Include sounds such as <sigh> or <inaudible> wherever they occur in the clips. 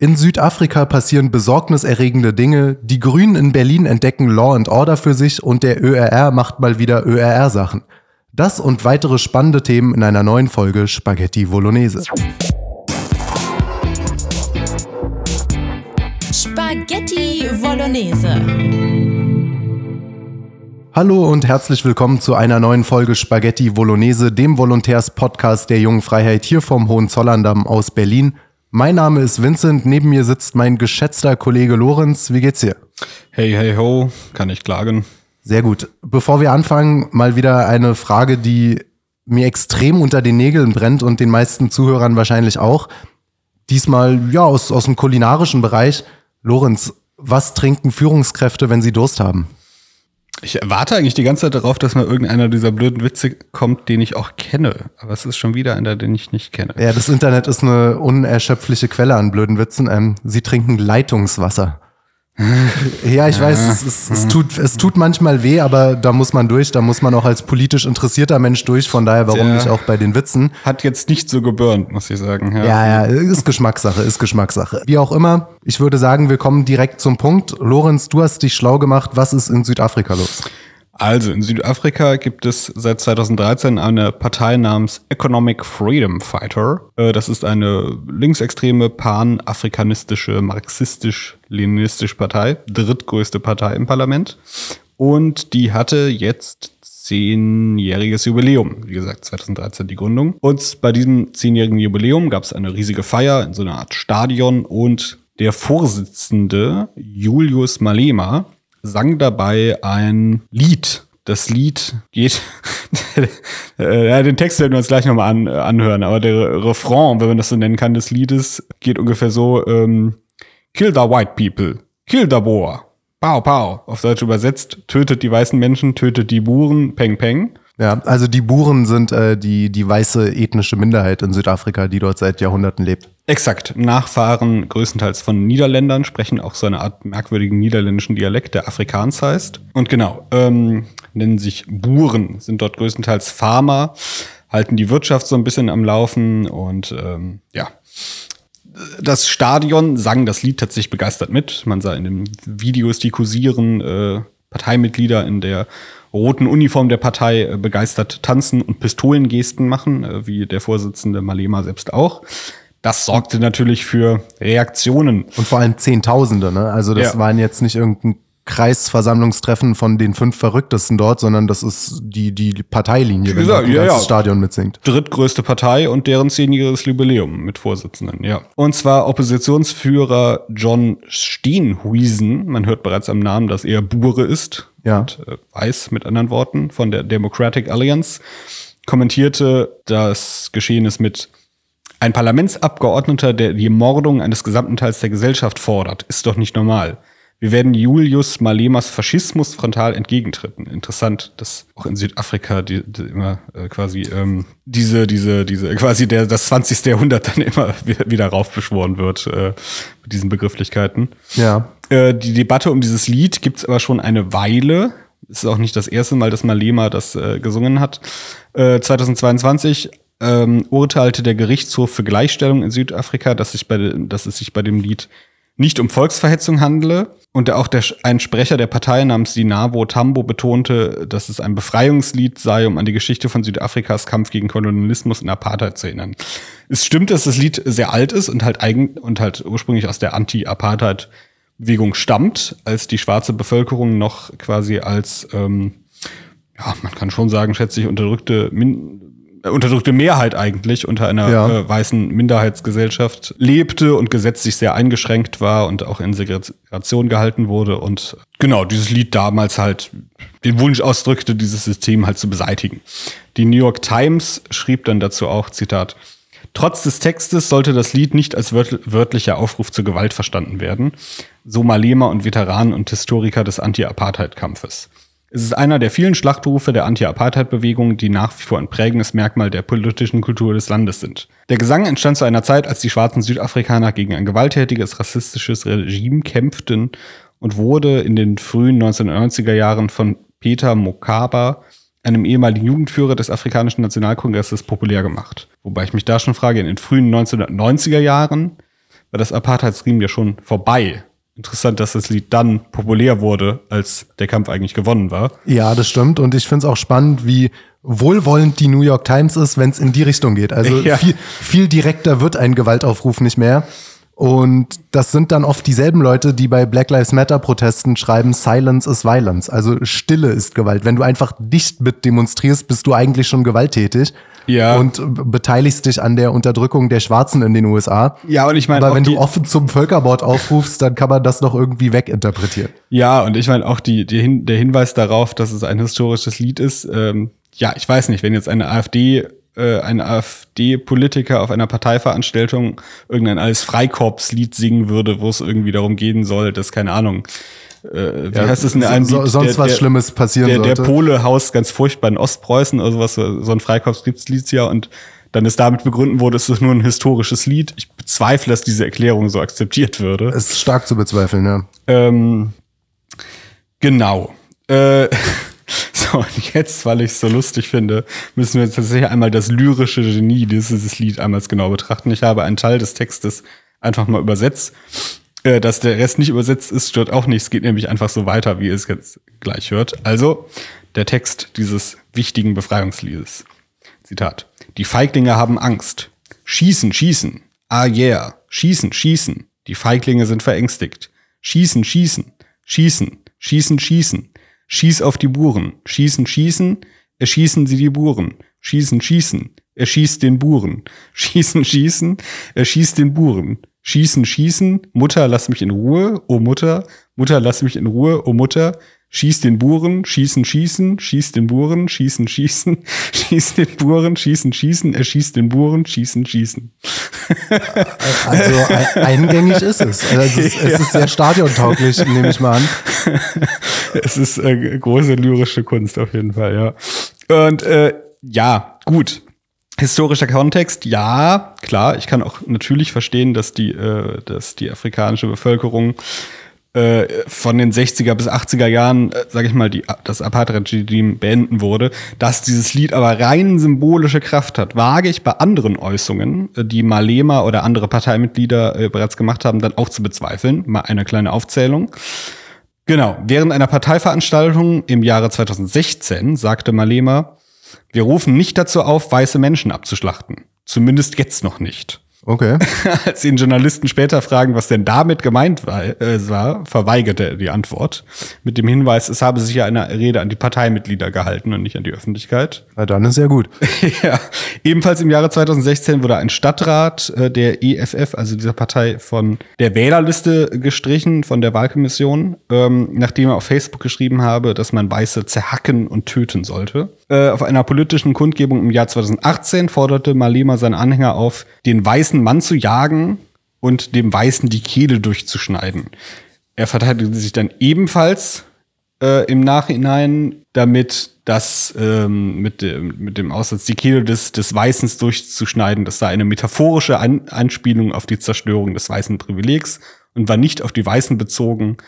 In Südafrika passieren besorgniserregende Dinge, die Grünen in Berlin entdecken Law and Order für sich und der ÖRR macht mal wieder ÖRR-Sachen. Das und weitere spannende Themen in einer neuen Folge Spaghetti Bolognese. Spaghetti Bolognese. Hallo und herzlich willkommen zu einer neuen Folge Spaghetti Bolognese, dem Volontärs-Podcast der Jungen Freiheit hier vom Hohenzollerndamm aus Berlin. Mein Name ist Vincent, neben mir sitzt mein geschätzter Kollege Lorenz. Wie geht's dir? Hey, hey, ho, kann ich klagen. Sehr gut. Bevor wir anfangen, mal wieder eine Frage, die mir extrem unter den Nägeln brennt und den meisten Zuhörern wahrscheinlich auch. Diesmal ja aus, aus dem kulinarischen Bereich. Lorenz, was trinken Führungskräfte, wenn sie Durst haben? Ich warte eigentlich die ganze Zeit darauf, dass mal irgendeiner dieser blöden Witze kommt, den ich auch kenne. Aber es ist schon wieder einer, den ich nicht kenne. Ja, das Internet ist eine unerschöpfliche Quelle an blöden Witzen. Ähm, sie trinken Leitungswasser. <laughs> Ja, ich weiß, es, es, es, tut, es tut manchmal weh, aber da muss man durch, da muss man auch als politisch interessierter Mensch durch, von daher warum Der nicht auch bei den Witzen. Hat jetzt nicht so geburnt, muss ich sagen. Ja. Ja, ja, ist Geschmackssache, ist Geschmackssache. Wie auch immer, ich würde sagen, wir kommen direkt zum Punkt. Lorenz, du hast dich schlau gemacht, was ist in Südafrika los? Also in Südafrika gibt es seit 2013 eine Partei namens Economic Freedom Fighter. Äh, Das ist eine linksextreme, panafrikanistische, marxistisch-leninistische Partei, drittgrößte Partei im Parlament. Und die hatte jetzt zehnjähriges Jubiläum. Wie gesagt, 2013 die Gründung. Und bei diesem zehnjährigen Jubiläum gab es eine riesige Feier in so einer Art Stadion und der Vorsitzende Julius Malema sang dabei ein Lied. Das Lied geht, <laughs> äh, ja, den Text werden wir uns gleich nochmal an, äh, anhören, aber der Refrain, wenn man das so nennen kann, des Liedes geht ungefähr so, ähm, Kill the white people, kill the Boer, pow pow, auf Deutsch übersetzt, tötet die weißen Menschen, tötet die Buren, peng peng. Ja, also die Buren sind äh, die, die weiße ethnische Minderheit in Südafrika, die dort seit Jahrhunderten lebt. Exakt. Nachfahren größtenteils von Niederländern, sprechen auch so eine Art merkwürdigen niederländischen Dialekt, der Afrikaans heißt. Und genau, ähm, nennen sich Buren, sind dort größtenteils Farmer, halten die Wirtschaft so ein bisschen am Laufen und ähm, ja. Das Stadion sang das Lied tatsächlich begeistert mit. Man sah in den Videos, die kursieren, äh, Parteimitglieder in der roten Uniform der Partei äh, begeistert tanzen und Pistolengesten machen, äh, wie der Vorsitzende Malema selbst auch. Das sorgte natürlich für Reaktionen. Und vor allem Zehntausende, ne? Also das Ja. waren jetzt nicht irgendein Kreisversammlungstreffen von den fünf Verrücktesten dort, sondern das ist die, die Parteilinie, wenn gesagt, ein ja, ja. Stadion mitsingt. drittgrößte Partei und deren zehnjähriges Jubiläum mit Vorsitzenden, ja. Und zwar Oppositionsführer John Steenhuisen, man hört bereits am Namen, dass er Bure ist, Ja. und, äh, weiß mit anderen Worten, von der Democratic Alliance, kommentierte das Geschehnis mit ein Parlamentsabgeordneter, der die Mordung eines gesamten Teils der Gesellschaft fordert, ist doch nicht normal. Wir werden Julius Malemas Faschismus frontal entgegentreten. Interessant, dass auch in Südafrika die, die immer äh, quasi ähm, diese, diese, diese, quasi der, das 20. Jahrhundert dann immer wieder, wieder raufbeschworen wird äh, mit diesen Begrifflichkeiten. Ja. Äh, die Debatte um dieses Lied gibt's aber schon eine Weile. Es ist auch nicht das erste Mal, dass Malema das äh, gesungen hat. Äh, 2022 ähm, urteilte der Gerichtshof für Gleichstellung in Südafrika, dass, sich bei, dass es sich bei dem Lied nicht um Volksverhetzung handele. Und auch der, ein Sprecher der Partei namens Dinavo Tambo betonte, dass es ein Befreiungslied sei, um an die Geschichte von Südafrikas Kampf gegen Kolonialismus und Apartheid zu erinnern. Es stimmt, dass das Lied sehr alt ist und halt eigen und halt ursprünglich aus der Anti-Apartheid-Bewegung stammt, als die schwarze Bevölkerung noch quasi als, ähm, ja, man kann schon sagen, schätze ich, unterdrückte Min unterdrückte Mehrheit eigentlich unter einer Ja. äh, weißen Minderheitsgesellschaft lebte und gesetzlich sehr eingeschränkt war und auch in Segregation gehalten wurde und genau dieses Lied damals halt den Wunsch ausdrückte, dieses System halt zu beseitigen. Die New York Times schrieb dann dazu auch, Zitat, Trotz des Textes sollte das Lied nicht als wört wörtlicher Aufruf zur Gewalt verstanden werden, so Malema und Veteranen und Historiker des Anti-Apartheid-Kampfes. Es ist einer der vielen Schlachtrufe der Anti-Apartheid-Bewegung, die nach wie vor ein prägendes Merkmal der politischen Kultur des Landes sind. Der Gesang entstand zu einer Zeit, als die schwarzen Südafrikaner gegen ein gewalttätiges rassistisches Regime kämpften und wurde in den frühen 1990er Jahren von Peter Mokaba, einem ehemaligen Jugendführer des Afrikanischen Nationalkongresses, populär gemacht. Wobei ich mich da schon frage, in den frühen 1990er Jahren war das Apartheidsregime ja schon vorbei. Interessant, dass das Lied dann populär wurde, als der Kampf eigentlich gewonnen war. Ja, das stimmt. Und ich finde es auch spannend, wie wohlwollend die New York Times ist, wenn es in die Richtung geht. Also <laughs> Ja. viel, viel direkter wird ein Gewaltaufruf nicht mehr. Und das sind dann oft dieselben Leute, die bei Black Lives Matter Protesten schreiben, Silence is Violence. Also Stille ist Gewalt. Wenn du einfach nicht mit demonstrierst, bist du eigentlich schon gewalttätig. Ja. Und beteiligst dich an der Unterdrückung der Schwarzen in den USA. Ja, und ich meine, Aber wenn die, du offen zum Völkerbord aufrufst, dann kann man das noch irgendwie weginterpretieren. ja, und ich meine auch die, die Hin der Hinweis darauf, dass es ein historisches Lied ist. Ähm, ja, ich weiß nicht, wenn jetzt eine AfD, äh, ein AfD-Politiker auf einer Parteiveranstaltung irgendein alles Freikorpslied singen würde, wo es irgendwie darum gehen soll, dass keine Ahnung. Äh, wie heißt es in der einen so, sonst Der- was der- Schlimmes passieren der, der sollte. Pole haust ganz furchtbar in Ostpreußen oder sowas, so ein Freikorpslied ja und dann ist damit begründen wurde, es ist nur ein historisches Lied. Ich bezweifle, dass diese Erklärung so akzeptiert würde. ist stark zu bezweifeln, ja. Ähm, genau. Äh, <laughs> so, und jetzt, weil ich es so lustig finde, müssen wir tatsächlich einmal das lyrische Genie dieses Lied einmal genau betrachten. Ich habe einen Teil des Textes einfach mal übersetzt. Äh, dass der Rest nicht übersetzt ist, stört auch nicht. Es geht nämlich einfach so weiter, wie ihr es jetzt gleich hört. Also, der Text dieses wichtigen Befreiungsliedes. Zitat. Die Feiglinge haben Angst. Schießen, schießen. Ah yeah. Schießen, schießen. Die Feiglinge sind verängstigt. Schießen, schießen. Schießen, schießen, schießen. Schieß auf die Buren. Schießen, schießen. Erschießen sie die Buren. Schießen, schießen. Erschießt den Buren. Schießen, schießen. Erschießt den Buren. Schießen, schießen. Mutter, lass mich in Ruhe. Oh Mutter. Mutter, lass mich in Ruhe. Oh Mutter. Schieß den Buren, schießen, schießen, schieß den Buren, schießen, schießen, <laughs> schieß den Buren, schießen, schießen, erschießt den Buren, schießen, schießen. <laughs> Also ein, eingängig ist es. Also es, ist, es ist <laughs> sehr stadiontauglich, nehme ich mal an. Es ist äh, große lyrische Kunst auf jeden Fall, ja. Und äh, ja, gut. Historischer Kontext, ja, klar. Ich kann auch natürlich verstehen, dass die, äh, dass die afrikanische Bevölkerung äh, von den 60er bis 80er Jahren, äh, sage ich mal, die, das Apartheid-Regime beenden wurde, dass dieses Lied aber rein symbolische Kraft hat, wage ich bei anderen Äußerungen, äh, die Malema oder andere Parteimitglieder äh, bereits gemacht haben, dann auch zu bezweifeln. Mal eine kleine Aufzählung. Genau, während einer Parteiveranstaltung im Jahre 2016 sagte Malema, wir rufen nicht dazu auf, weiße Menschen abzuschlachten. Zumindest jetzt noch nicht. Okay. <laughs> Als ihn Journalisten später fragen, was denn damit gemeint war, äh, war, verweigerte er die Antwort. Mit dem Hinweis, es habe sich ja eine Rede an die Parteimitglieder gehalten und nicht an die Öffentlichkeit. <laughs> Na dann ist ja gut. <laughs> ja. Ebenfalls im Jahre 2016 wurde ein Stadtrat äh, der EFF, also dieser Partei, von der Wählerliste gestrichen, von der Wahlkommission, ähm, nachdem er auf Facebook geschrieben habe, dass man Weiße zerhacken und töten sollte. Äh, auf einer politischen Kundgebung im Jahr 2018 forderte Malema seine Anhänger auf, den weißen Mann zu jagen und dem Weißen die Kehle durchzuschneiden. Er verteidigte sich dann ebenfalls äh, im Nachhinein, damit das ähm, mit, dem, mit dem Aussatz, die Kehle des, des Weißens durchzuschneiden, das sei eine metaphorische An Anspielung auf die Zerstörung des weißen Privilegs und war nicht auf die Weißen bezogen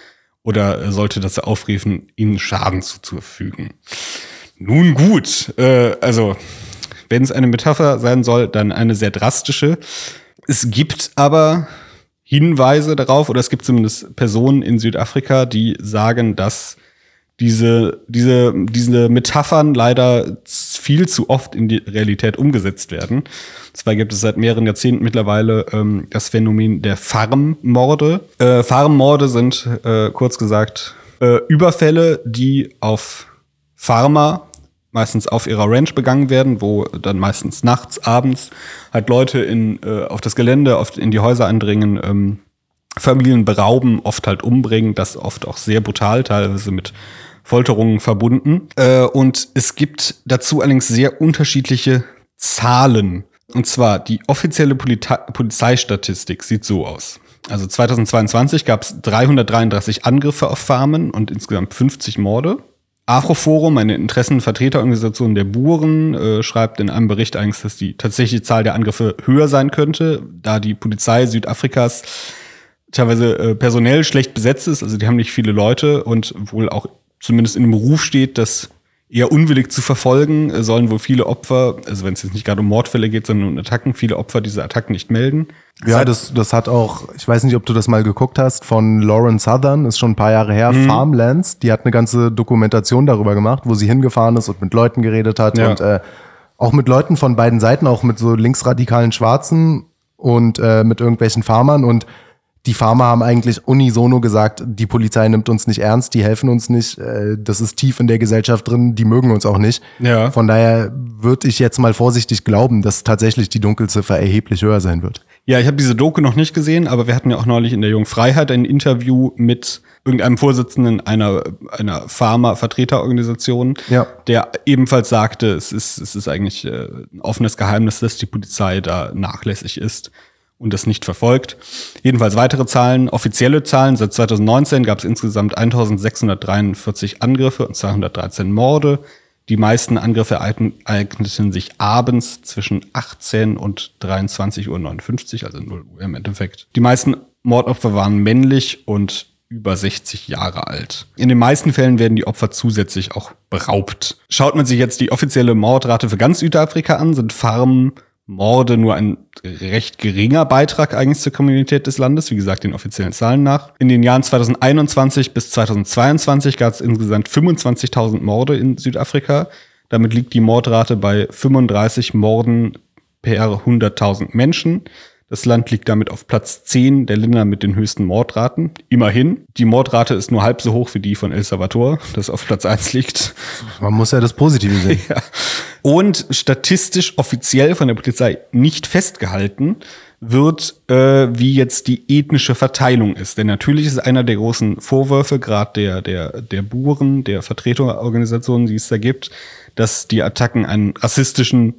oder sollte das aufrufen, ihnen Schaden zuzufügen. Nun gut, äh, also wenn es eine Metapher sein soll, dann eine sehr drastische. Es gibt aber Hinweise darauf, oder es gibt zumindest Personen in Südafrika, die sagen, dass diese, diese, diese Metaphern leider viel zu oft in die Realität umgesetzt werden. Zwar gibt es seit mehreren Jahrzehnten mittlerweile ähm, das Phänomen der Farmmorde. Äh, Farmmorde sind, äh, kurz gesagt, äh, Überfälle, die auf Farmer meistens auf ihrer Ranch begangen werden, wo dann meistens nachts, abends halt Leute in, äh, auf das Gelände, oft in die Häuser eindringen, ähm, Familien berauben, oft halt umbringen, das oft auch sehr brutal, teilweise mit Folterungen verbunden. Äh, und es gibt dazu allerdings sehr unterschiedliche Zahlen. Und zwar die offizielle Polita Polizeistatistik sieht so aus. Also 2022 gab es 333 Angriffe auf Farmen und insgesamt 50 Morde. Afroforum, eine Interessenvertreterorganisation der Buren, äh, schreibt in einem Bericht eigentlich, dass die tatsächliche Zahl der Angriffe höher sein könnte, da die Polizei Südafrikas teilweise äh, personell schlecht besetzt ist. Also die haben nicht viele Leute und wohl auch zumindest in dem Ruf steht, dass eher unwillig zu verfolgen, äh, sollen wohl viele Opfer, also wenn es jetzt nicht gerade um Mordfälle geht, sondern um Attacken, viele Opfer diese Attacken nicht melden. Ja, das, das hat auch, ich weiß nicht, ob du das mal geguckt hast, von Lauren Southern, ist schon ein paar Jahre her, Farmlands, die hat eine ganze Dokumentation darüber gemacht, wo sie hingefahren ist und mit Leuten geredet hat Ja. und äh, auch mit Leuten von beiden Seiten, auch mit so linksradikalen Schwarzen und äh, mit irgendwelchen Farmern und die Farmer haben eigentlich unisono gesagt, die Polizei nimmt uns nicht ernst, die helfen uns nicht, äh, das ist tief in der Gesellschaft drin, die mögen uns auch nicht. Ja. Von daher würde ich jetzt mal vorsichtig glauben, dass tatsächlich die Dunkelziffer erheblich höher sein wird. Ja, ich habe diese Doku noch nicht gesehen, aber wir hatten ja auch neulich in der Jungen Freiheit ein Interview mit irgendeinem Vorsitzenden einer, einer Pharma-Vertreterorganisation, Ja. der ebenfalls sagte, es ist, es ist eigentlich äh, ein offenes Geheimnis, dass die Polizei da nachlässig ist und das nicht verfolgt. Jedenfalls weitere Zahlen, offizielle Zahlen. Seit 2019 gab es insgesamt 1643 Angriffe und 213 Morde. Die meisten Angriffe ereigneten sich abends zwischen 18 und 23.59 Uhr, also 0 Uhr im Endeffekt. Die meisten Mordopfer waren männlich und über 60 Jahre alt. In den meisten Fällen werden die Opfer zusätzlich auch beraubt. Schaut man sich jetzt die offizielle Mordrate für ganz Südafrika an, sind Farmmorde nur ein recht geringer Beitrag eigentlich zur Kriminalität des Landes, wie gesagt, den offiziellen Zahlen nach. In den Jahren 2021 bis 2022 gab es insgesamt 25.000 Morde in Südafrika. Damit liegt die Mordrate bei 35 Morden per 100.000 Menschen. Das Land liegt damit auf Platz 10 der Länder mit den höchsten Mordraten. Immerhin. Die Mordrate ist nur halb so hoch wie die von El Salvador, das auf Platz 1 liegt. Man muss ja das Positive sehen. <laughs> Ja. Und statistisch offiziell von der Polizei nicht festgehalten wird, äh, wie jetzt die ethnische Verteilung ist. Denn natürlich ist einer der großen Vorwürfe, gerade der, der, der Buren, der Vertreterorganisationen, die es da gibt, dass die Attacken einen rassistischen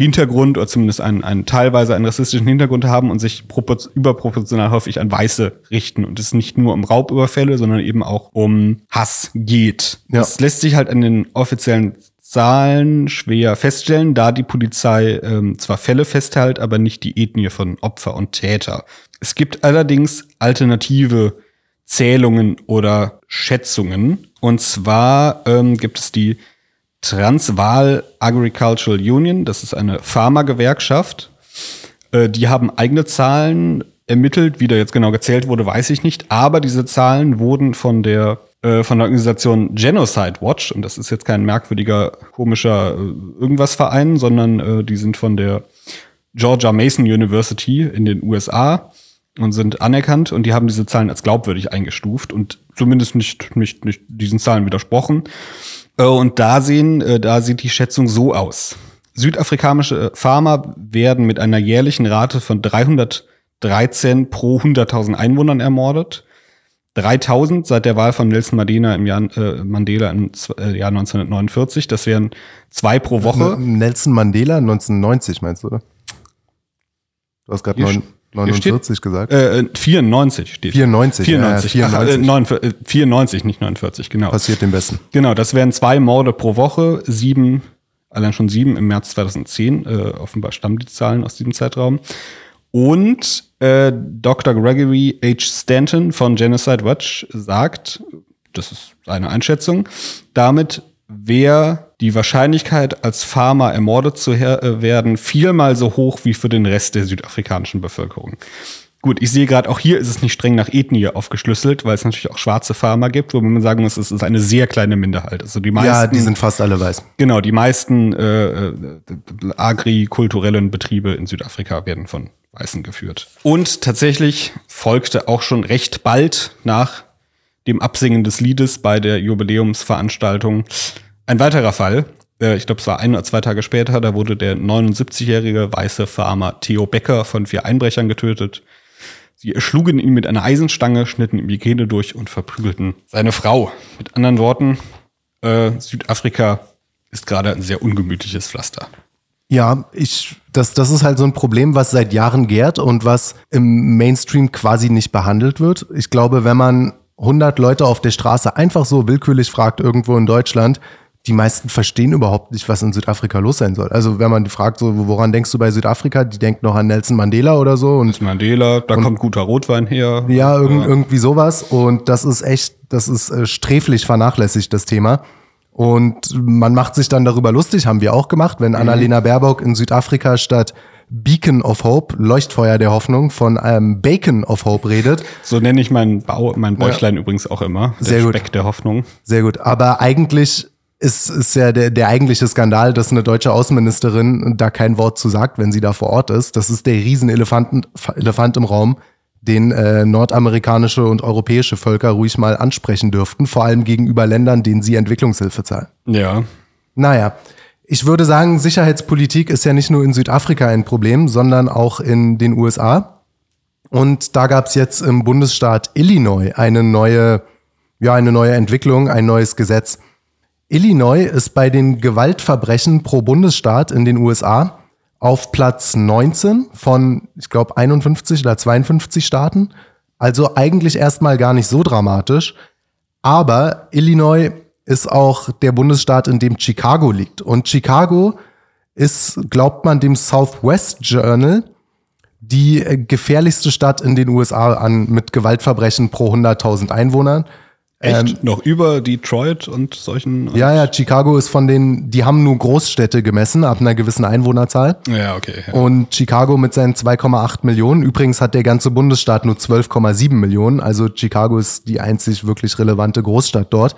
Hintergrund oder zumindest einen, einen teilweise einen rassistischen Hintergrund haben und sich propor- überproportional häufig an Weiße richten und es nicht nur um Raubüberfälle, sondern eben auch um Hass geht. Ja. Das lässt sich halt an den offiziellen Zahlen schwer feststellen, da die Polizei ähm, zwar Fälle festhält, aber nicht die Ethnie von Opfer und Täter. Es gibt allerdings alternative Zählungen oder Schätzungen. Und zwar ähm, gibt es die Transvaal Agricultural Union, das ist eine Pharmagewerkschaft. Äh, die haben eigene Zahlen ermittelt, wie da jetzt genau gezählt wurde, weiß ich nicht. Aber diese Zahlen wurden von der äh, von der Organisation Genocide Watch, und das ist jetzt kein merkwürdiger, komischer äh, irgendwas Verein, sondern äh, die sind von der Georgia Mason University in den USA und sind anerkannt und die haben diese Zahlen als glaubwürdig eingestuft und zumindest nicht, nicht, nicht diesen Zahlen widersprochen. Äh, Und da sehen, äh, da sieht die Schätzung so aus. Südafrikanische Farmer werden mit einer jährlichen Rate von 313 pro 100.000 Einwohnern ermordet. 3000 seit der Wahl von Nelson Mandela im Jahr, äh, Mandela im äh, Jahr 1949. Das wären zwei pro Woche. Nelson Mandela 1990 meinst du, oder? Du hast gerade neun- hier steht- 49 gesagt. Äh, äh, 94 steht. 94, 94. ja, Ach, 94. äh, 49, äh, 94, nicht 49, genau. Passiert dem Besten. Genau, das wären zwei Morde pro Woche, sieben, allein schon sieben im März 2010. Äh, offenbar stammen die Zahlen aus diesem Zeitraum. Und äh, Dr. Gregory H. Stanton von Genocide Watch sagt, das ist seine Einschätzung, damit wäre die Wahrscheinlichkeit, als Farmer ermordet zu äh, werden, viermal so hoch wie für den Rest der südafrikanischen Bevölkerung. Gut, ich sehe gerade, auch hier ist es nicht streng nach Ethnie aufgeschlüsselt, weil es natürlich auch schwarze Farmer gibt, wo man sagen muss, es ist eine sehr kleine Minderheit. Also die meisten, Ja, die sind fast alle weiß. genau, die meisten äh, äh, agrikulturellen Betriebe in Südafrika werden von Weißen geführt. Und tatsächlich folgte auch schon recht bald nach dem Absingen des Liedes bei der Jubiläumsveranstaltung ein weiterer Fall. Äh, Ich glaube, es war ein oder zwei Tage später, da wurde der 79-jährige weiße Farmer Theo Becker von vier Einbrechern getötet. Sie erschlugen ihn mit einer Eisenstange, schnitten ihm die Kehle durch und verprügelten seine Frau. Mit anderen Worten, äh, Südafrika ist gerade ein sehr ungemütliches Pflaster. Ja, ich, das, das ist halt so ein Problem, was seit Jahren gärt und was im Mainstream quasi nicht behandelt wird. Ich glaube, wenn man 100 Leute auf der Straße einfach so willkürlich fragt, irgendwo in Deutschland, die meisten verstehen überhaupt nicht, was in Südafrika los sein soll. Also wenn man die fragt, so, woran denkst du bei Südafrika? Die denkt noch an Nelson Mandela oder so und Mandela, da kommt guter Rotwein her. Ja, irgend, irgendwie sowas. Und das ist echt, das ist äh, sträflich vernachlässigt, das Thema. Und man macht sich dann darüber lustig, haben wir auch gemacht, wenn Annalena Baerbock in Südafrika statt Beacon of Hope, Leuchtfeuer der Hoffnung, von einem Bacon of Hope redet. So nenne ich mein, Bau, mein Bäuchlein übrigens auch immer. Der Sehr gut. Speck der Hoffnung. Sehr gut. Aber eigentlich ist, ist ja der, der eigentliche Skandal, dass eine deutsche Außenministerin da kein Wort zu sagt, wenn sie da vor Ort ist. Das ist der Riesenelefant Elefant im Raum, den äh, nordamerikanische und europäische Völker ruhig mal ansprechen dürften, vor allem gegenüber Ländern, denen sie Entwicklungshilfe zahlen. Ja. Naja, ich würde sagen, Sicherheitspolitik ist ja nicht nur in Südafrika ein Problem, sondern auch in den USA. Und da gab es jetzt im Bundesstaat Illinois eine neue, ja, eine neue Entwicklung, ein neues Gesetz. Illinois ist bei den Gewaltverbrechen pro Bundesstaat in den USA auf Platz 19 von, ich glaube, 51 oder 52 Staaten. Also eigentlich erstmal gar nicht so dramatisch. Aber Illinois ist auch der Bundesstaat, in dem Chicago liegt. Und Chicago ist, glaubt man, dem Southwest Journal die äh, gefährlichste Stadt in den USA an mit Gewaltverbrechen pro 100.000 Einwohnern. Echt? Noch über Detroit und solchen. Ähm, Ja, ja, Chicago ist von den, die haben nur Großstädte gemessen ab einer gewissen Einwohnerzahl. Ja, okay. Ja. Und Chicago mit seinen 2,8 Millionen. Übrigens hat der ganze Bundesstaat nur 12,7 Millionen. Also Chicago ist die einzig wirklich relevante Großstadt dort.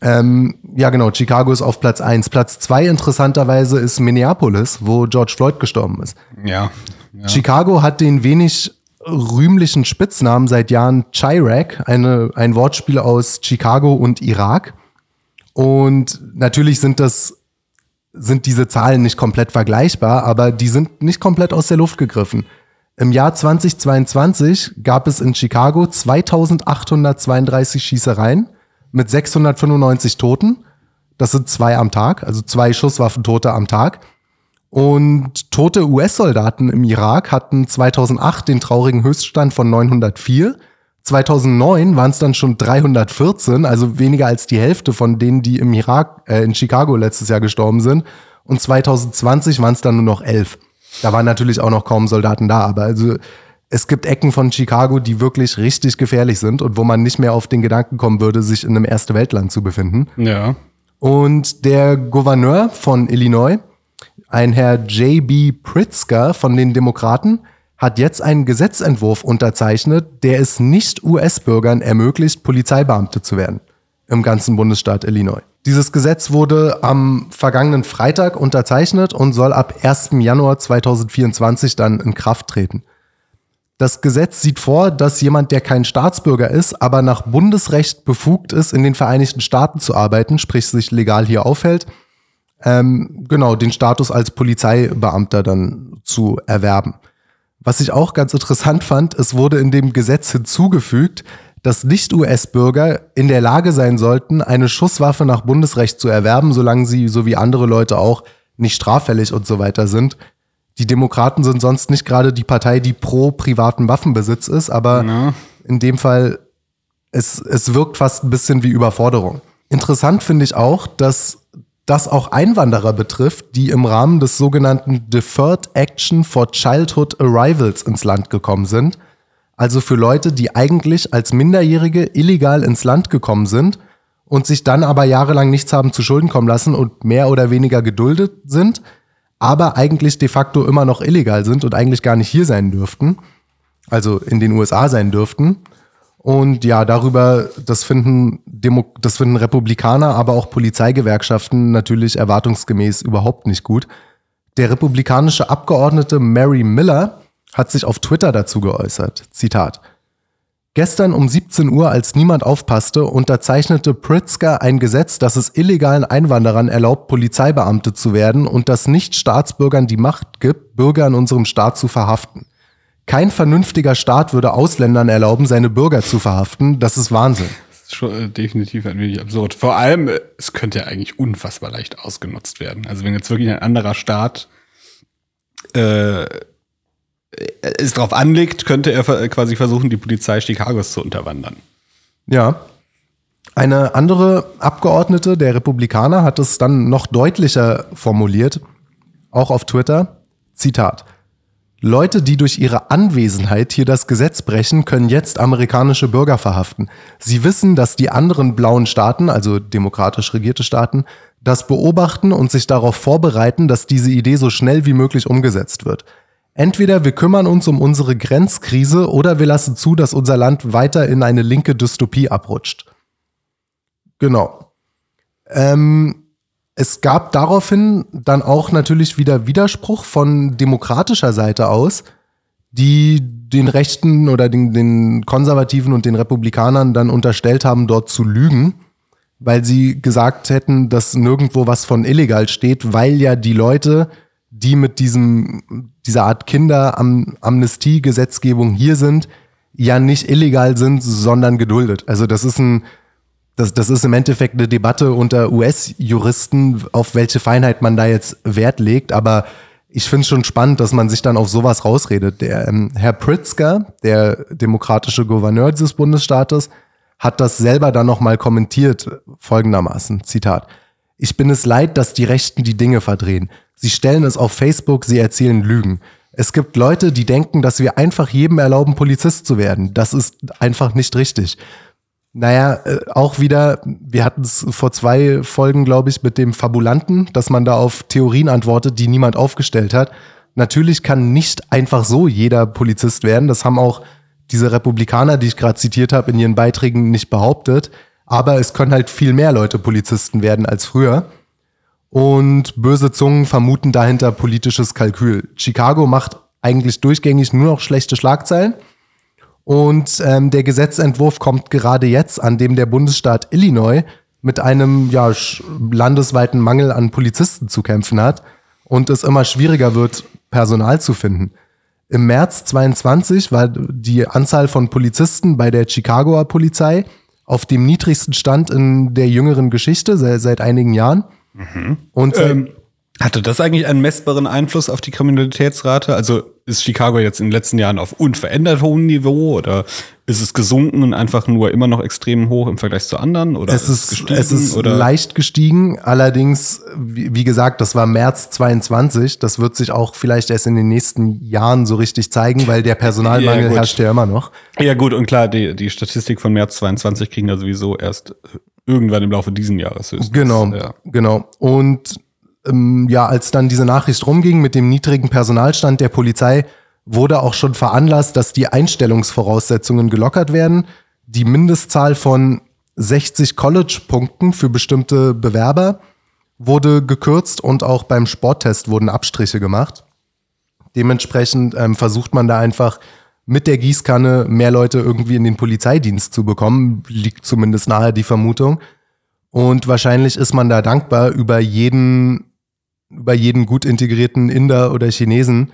Ähm, ja, genau. Chicago ist auf Platz 1. Platz 2 interessanterweise ist Minneapolis, wo George Floyd gestorben ist. ja. ja. Chicago hat den wenig rühmlichen Spitznamen seit Jahren Chirac, eine, ein Wortspiel aus Chicago und Irak. Und natürlich sind das, sind diese Zahlen nicht komplett vergleichbar, aber die sind nicht komplett aus der Luft gegriffen. Im Jahr 2022 gab es in Chicago 2832 Schießereien mit 695 Toten. Das sind zwei am Tag, also zwei Schusswaffentote am Tag. Und tote US-Soldaten im Irak hatten 2008 den traurigen Höchststand von 904. 2009 waren es dann schon 314, also weniger als die Hälfte von denen, die im Irak, äh, in Chicago letztes Jahr gestorben sind. Und 2020 waren es dann nur noch 11. Da waren natürlich auch noch kaum Soldaten da, aber also es gibt Ecken von Chicago, die wirklich richtig gefährlich sind und wo man nicht mehr auf den Gedanken kommen würde, sich in einem Erste Weltland zu befinden. ja. Und der Gouverneur von Illinois, ein Herr J.B. Pritzker von den Demokraten, hat jetzt einen Gesetzentwurf unterzeichnet, der es nicht US-Bürgern ermöglicht, Polizeibeamte zu werden im ganzen Bundesstaat Illinois. Dieses Gesetz wurde am vergangenen Freitag unterzeichnet und soll ab 1. Januar 2024 dann in Kraft treten. Das Gesetz sieht vor, dass jemand, der kein Staatsbürger ist, aber nach Bundesrecht befugt ist, in den Vereinigten Staaten zu arbeiten, sprich sich legal hier aufhält, ähm, genau, den Status als Polizeibeamter dann zu erwerben. Was ich auch ganz interessant fand, es wurde in dem Gesetz hinzugefügt, dass Nicht-US-Bürger in der Lage sein sollten, eine Schusswaffe nach Bundesrecht zu erwerben, solange sie, so wie andere Leute auch, nicht straffällig und so weiter sind. Die Demokraten sind sonst nicht gerade die Partei, die pro privaten Waffenbesitz ist, aber Ja. in dem Fall, es, es wirkt fast ein bisschen wie Überforderung. Interessant finde ich auch, dass das auch Einwanderer betrifft, die im Rahmen des sogenannten Deferred Action for Childhood Arrivals ins Land gekommen sind. Also für Leute, die eigentlich als Minderjährige illegal ins Land gekommen sind und sich dann aber jahrelang nichts haben zu Schulden kommen lassen und mehr oder weniger geduldet sind, aber eigentlich de facto immer noch illegal sind und eigentlich gar nicht hier sein dürften, also in den USA sein dürften. Und ja, darüber, das finden, Demo das finden Republikaner, aber auch Polizeigewerkschaften natürlich erwartungsgemäß überhaupt nicht gut. Der republikanische Abgeordnete Mary Miller hat sich auf Twitter dazu geäußert. Zitat. Gestern um 17 Uhr, als niemand aufpasste, unterzeichnete Pritzker ein Gesetz, das es illegalen Einwanderern erlaubt, Polizeibeamte zu werden und das Nicht-Staatsbürgern die Macht gibt, Bürger in unserem Staat zu verhaften. Kein vernünftiger Staat würde Ausländern erlauben, seine Bürger zu verhaften. Das ist Wahnsinn. Das ist schon äh, definitiv ein wenig absurd. Vor allem, äh, es könnte ja eigentlich unfassbar leicht ausgenutzt werden. Also wenn jetzt wirklich ein anderer Staat äh, es darauf anlegt, könnte er quasi versuchen, die Polizei Chicagos zu unterwandern. Ja. Eine andere Abgeordnete der Republikaner hat es dann noch deutlicher formuliert, auch auf Twitter. Zitat. Leute, die durch ihre Anwesenheit hier das Gesetz brechen, können jetzt amerikanische Bürger verhaften. Sie wissen, dass die anderen blauen Staaten, also demokratisch regierte Staaten, das beobachten und sich darauf vorbereiten, dass diese Idee so schnell wie möglich umgesetzt wird. Entweder wir kümmern uns um unsere Grenzkrise oder wir lassen zu, dass unser Land weiter in eine linke Dystopie abrutscht. Genau. Ähm, es gab daraufhin dann auch natürlich wieder Widerspruch von demokratischer Seite aus, die den Rechten oder den, den Konservativen und den Republikanern dann unterstellt haben, dort zu lügen, weil sie gesagt hätten, dass nirgendwo was von illegal steht, weil ja die Leute, die mit diesem, dieser Art Kinderamnestie-Gesetzgebung hier sind, ja nicht illegal sind, sondern geduldet. Also das ist ein, das, das ist im Endeffekt eine Debatte unter US-Juristen, auf welche Feinheit man da jetzt Wert legt. Aber ich finde es schon spannend, dass man sich dann auf sowas rausredet. Der ähm, Herr Pritzker, der demokratische Gouverneur dieses Bundesstaates, hat das selber dann nochmal kommentiert, folgendermaßen, Zitat. Ich bin es leid, dass die Rechten die Dinge verdrehen. Sie stellen es auf Facebook, sie erzählen Lügen. Es gibt Leute, die denken, dass wir einfach jedem erlauben, Polizist zu werden. Das ist einfach nicht richtig. Naja, äh, auch wieder, wir hatten es vor zwei Folgen, glaube ich, mit dem Fabulanten, dass man da auf Theorien antwortet, die niemand aufgestellt hat. Natürlich kann nicht einfach so jeder Polizist werden. Das haben auch diese Republikaner, die ich gerade zitiert habe, in ihren Beiträgen nicht behauptet. Aber es können halt viel mehr Leute Polizisten werden als früher. Und böse Zungen vermuten dahinter politisches Kalkül. Chicago macht eigentlich durchgängig nur noch schlechte Schlagzeilen. Und ähm, der Gesetzentwurf kommt gerade jetzt, an dem der Bundesstaat Illinois mit einem ja, landesweiten Mangel an Polizisten zu kämpfen hat und es immer schwieriger wird, Personal zu finden. Im März 22 war die Anzahl von Polizisten bei der Chicagoer Polizei auf dem niedrigsten Stand in der jüngeren Geschichte seit, seit einigen Jahren. Mhm. Und ähm, hatte das eigentlich einen messbaren Einfluss auf die Kriminalitätsrate? Also ist Chicago jetzt in den letzten Jahren auf unverändert hohem Niveau oder ist es gesunken und einfach nur immer noch extrem hoch im Vergleich zu anderen? Oder es ist, gestiegen, es ist oder? leicht gestiegen. Allerdings, wie, wie, gesagt, das war März 22. Das wird sich auch vielleicht erst in den nächsten Jahren so richtig zeigen, weil der Personalmangel <laughs> ja, herrscht ja immer noch. Ja gut, und klar, die, die Statistik von März 22 kriegen wir sowieso erst irgendwann im Laufe dieses Jahres höchstens. Genau, ja. genau. Und ähm, ja, als dann diese Nachricht rumging mit dem niedrigen Personalstand der Polizei, wurde auch schon veranlasst, dass die Einstellungsvoraussetzungen gelockert werden. Die Mindestzahl von 60 College-Punkten für bestimmte Bewerber wurde gekürzt und auch beim Sporttest wurden Abstriche gemacht. Dementsprechend ähm, versucht man da einfach mit der Gießkanne mehr Leute irgendwie in den Polizeidienst zu bekommen, liegt zumindest nahe die Vermutung. Und wahrscheinlich ist man da dankbar über jeden über jeden gut integrierten Inder oder Chinesen,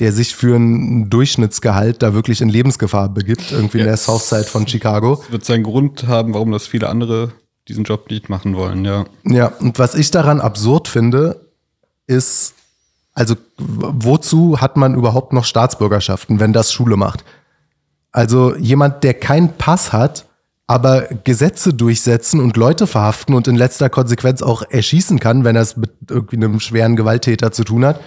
der sich für ein Durchschnittsgehalt da wirklich in Lebensgefahr begibt, irgendwie yes. in der Southside von Chicago. Das wird seinen Grund haben, warum das viele andere diesen Job nicht machen wollen, ja. Ja, und was ich daran absurd finde, ist, also wozu hat man überhaupt noch Staatsbürgerschaften, wenn das Schule macht? Also jemand, der keinen Pass hat, aber Gesetze durchsetzen und Leute verhaften und in letzter Konsequenz auch erschießen kann, wenn er es mit irgendwie einem schweren Gewalttäter zu tun hat,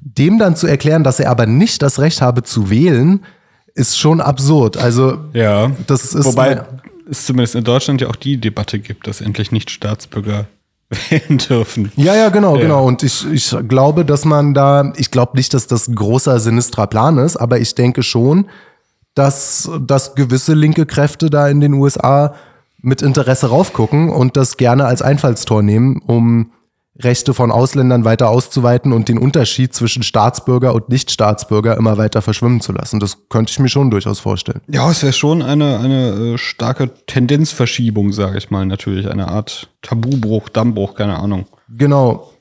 dem dann zu erklären, dass er aber nicht das Recht habe zu wählen, ist schon absurd. Also ja, das ist wobei es zumindest in Deutschland ja auch die Debatte gibt, dass endlich nicht Staatsbürger <laughs> wählen dürfen. Ja, ja, genau, ja. genau. Und ich, ich glaube, dass man da, ich glaube nicht, dass das ein großer sinistrer Plan ist, aber ich denke schon, dass, dass gewisse linke Kräfte da in den USA mit Interesse raufgucken und das gerne als Einfallstor nehmen, um Rechte von Ausländern weiter auszuweiten und den Unterschied zwischen Staatsbürger und Nichtstaatsbürger immer weiter verschwimmen zu lassen. Das könnte ich mir schon durchaus vorstellen. Ja, es wäre schon eine, eine äh, starke Tendenzverschiebung, sage ich mal, natürlich. Eine Art Tabubruch, Dammbruch, keine Ahnung. Genau.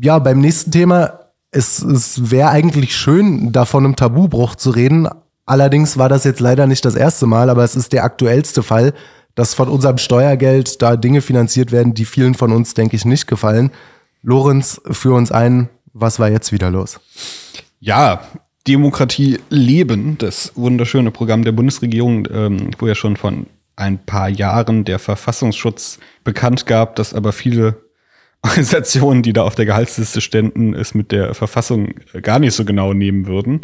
Ja, beim nächsten Thema, es, es wäre eigentlich schön, da von einem Tabubruch zu reden, Allerdings war das jetzt leider nicht das erste Mal, aber es ist der aktuellste Fall, dass von unserem Steuergeld da Dinge finanziert werden, die vielen von uns, denke ich, nicht gefallen. Lorenz, führ uns ein, was war jetzt wieder los? Ja, Demokratie leben, das wunderschöne Programm der Bundesregierung, ähm, wo ja schon von ein paar Jahren der Verfassungsschutz bekannt gab, dass aber viele <laughs> Organisationen, die da auf der Gehaltsliste ständen, es mit der Verfassung gar nicht so genau nehmen würden.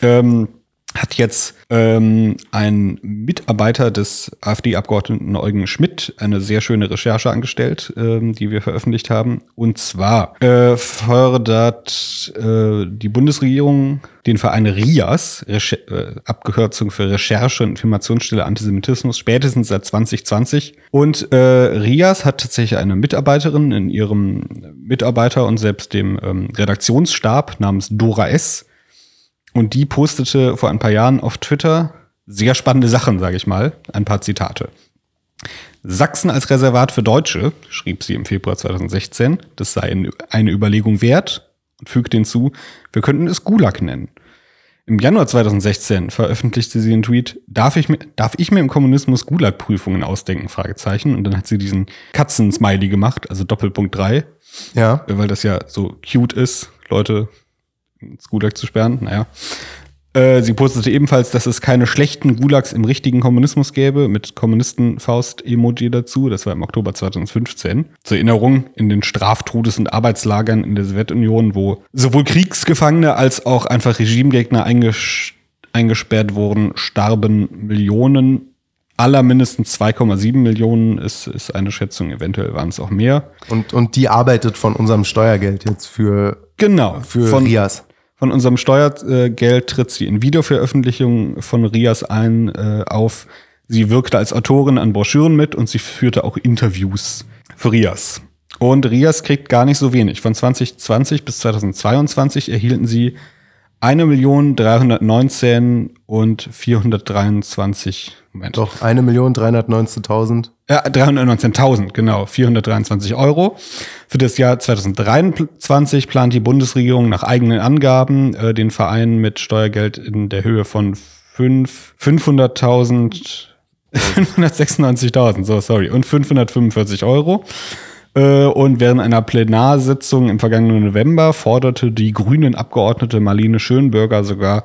ähm, hat jetzt ähm, ein Mitarbeiter des AfD-Abgeordneten Eugen Schmidt eine sehr schöne Recherche angestellt, ähm, die wir veröffentlicht haben. Und zwar äh, fördert äh, die Bundesregierung den Verein RIAS, Recher äh, Abgekürzung für Recherche und Informationsstelle Antisemitismus, spätestens seit 2020. Und äh, RIAS hat tatsächlich eine Mitarbeiterin in ihrem Mitarbeiter und selbst dem ähm, Redaktionsstab namens Dora S., und die postete vor ein paar Jahren auf Twitter sehr spannende Sachen, sage ich mal. Ein paar Zitate. Sachsen als Reservat für Deutsche, schrieb sie im Februar 2016, das sei eine Überlegung wert und fügte hinzu, wir könnten es Gulag nennen. Im Januar 2016 veröffentlichte sie einen Tweet, darf ich mir, darf ich mir im Kommunismus Gulag-Prüfungen ausdenken? Fragezeichen. Und dann hat sie diesen Katzen-Smiley gemacht, also Doppelpunkt 3. Ja. Weil das ja so cute ist, Leute ins Gulag zu sperren. Naja. Äh, sie postete ebenfalls, dass es keine schlechten Gulags im richtigen Kommunismus gäbe, mit Kommunisten-Faust-Emoji dazu. Das war im Oktober 2015. Zur Erinnerung, in den Straftodes- und Arbeitslagern in der Sowjetunion, wo sowohl Kriegsgefangene als auch einfach Regimegegner einges eingesperrt wurden, starben Millionen aller mindestens 2,7 Millionen ist, ist eine Schätzung, eventuell waren es auch mehr. Und, und die arbeitet von unserem Steuergeld jetzt für, Genau, für von, Rias. Von unserem Steuergeld tritt sie in Videoveröffentlichungen von Rias ein äh, auf. Sie wirkte als Autorin an Broschüren mit und sie führte auch Interviews für Rias. Und Rias kriegt gar nicht so wenig. Von 2020 bis 2022 erhielten sie 1.319 und 423 Moment. Doch, 1.319.000. Ja, 319.000, genau, 423 Euro. Für das Jahr 2023 plant die Bundesregierung nach eigenen Angaben äh, den Verein mit Steuergeld in der Höhe von 5, 500.000, 596.000, so sorry, und 545 Euro. Äh, und während einer Plenarsitzung im vergangenen November forderte die grünen Abgeordnete Marlene Schönberger sogar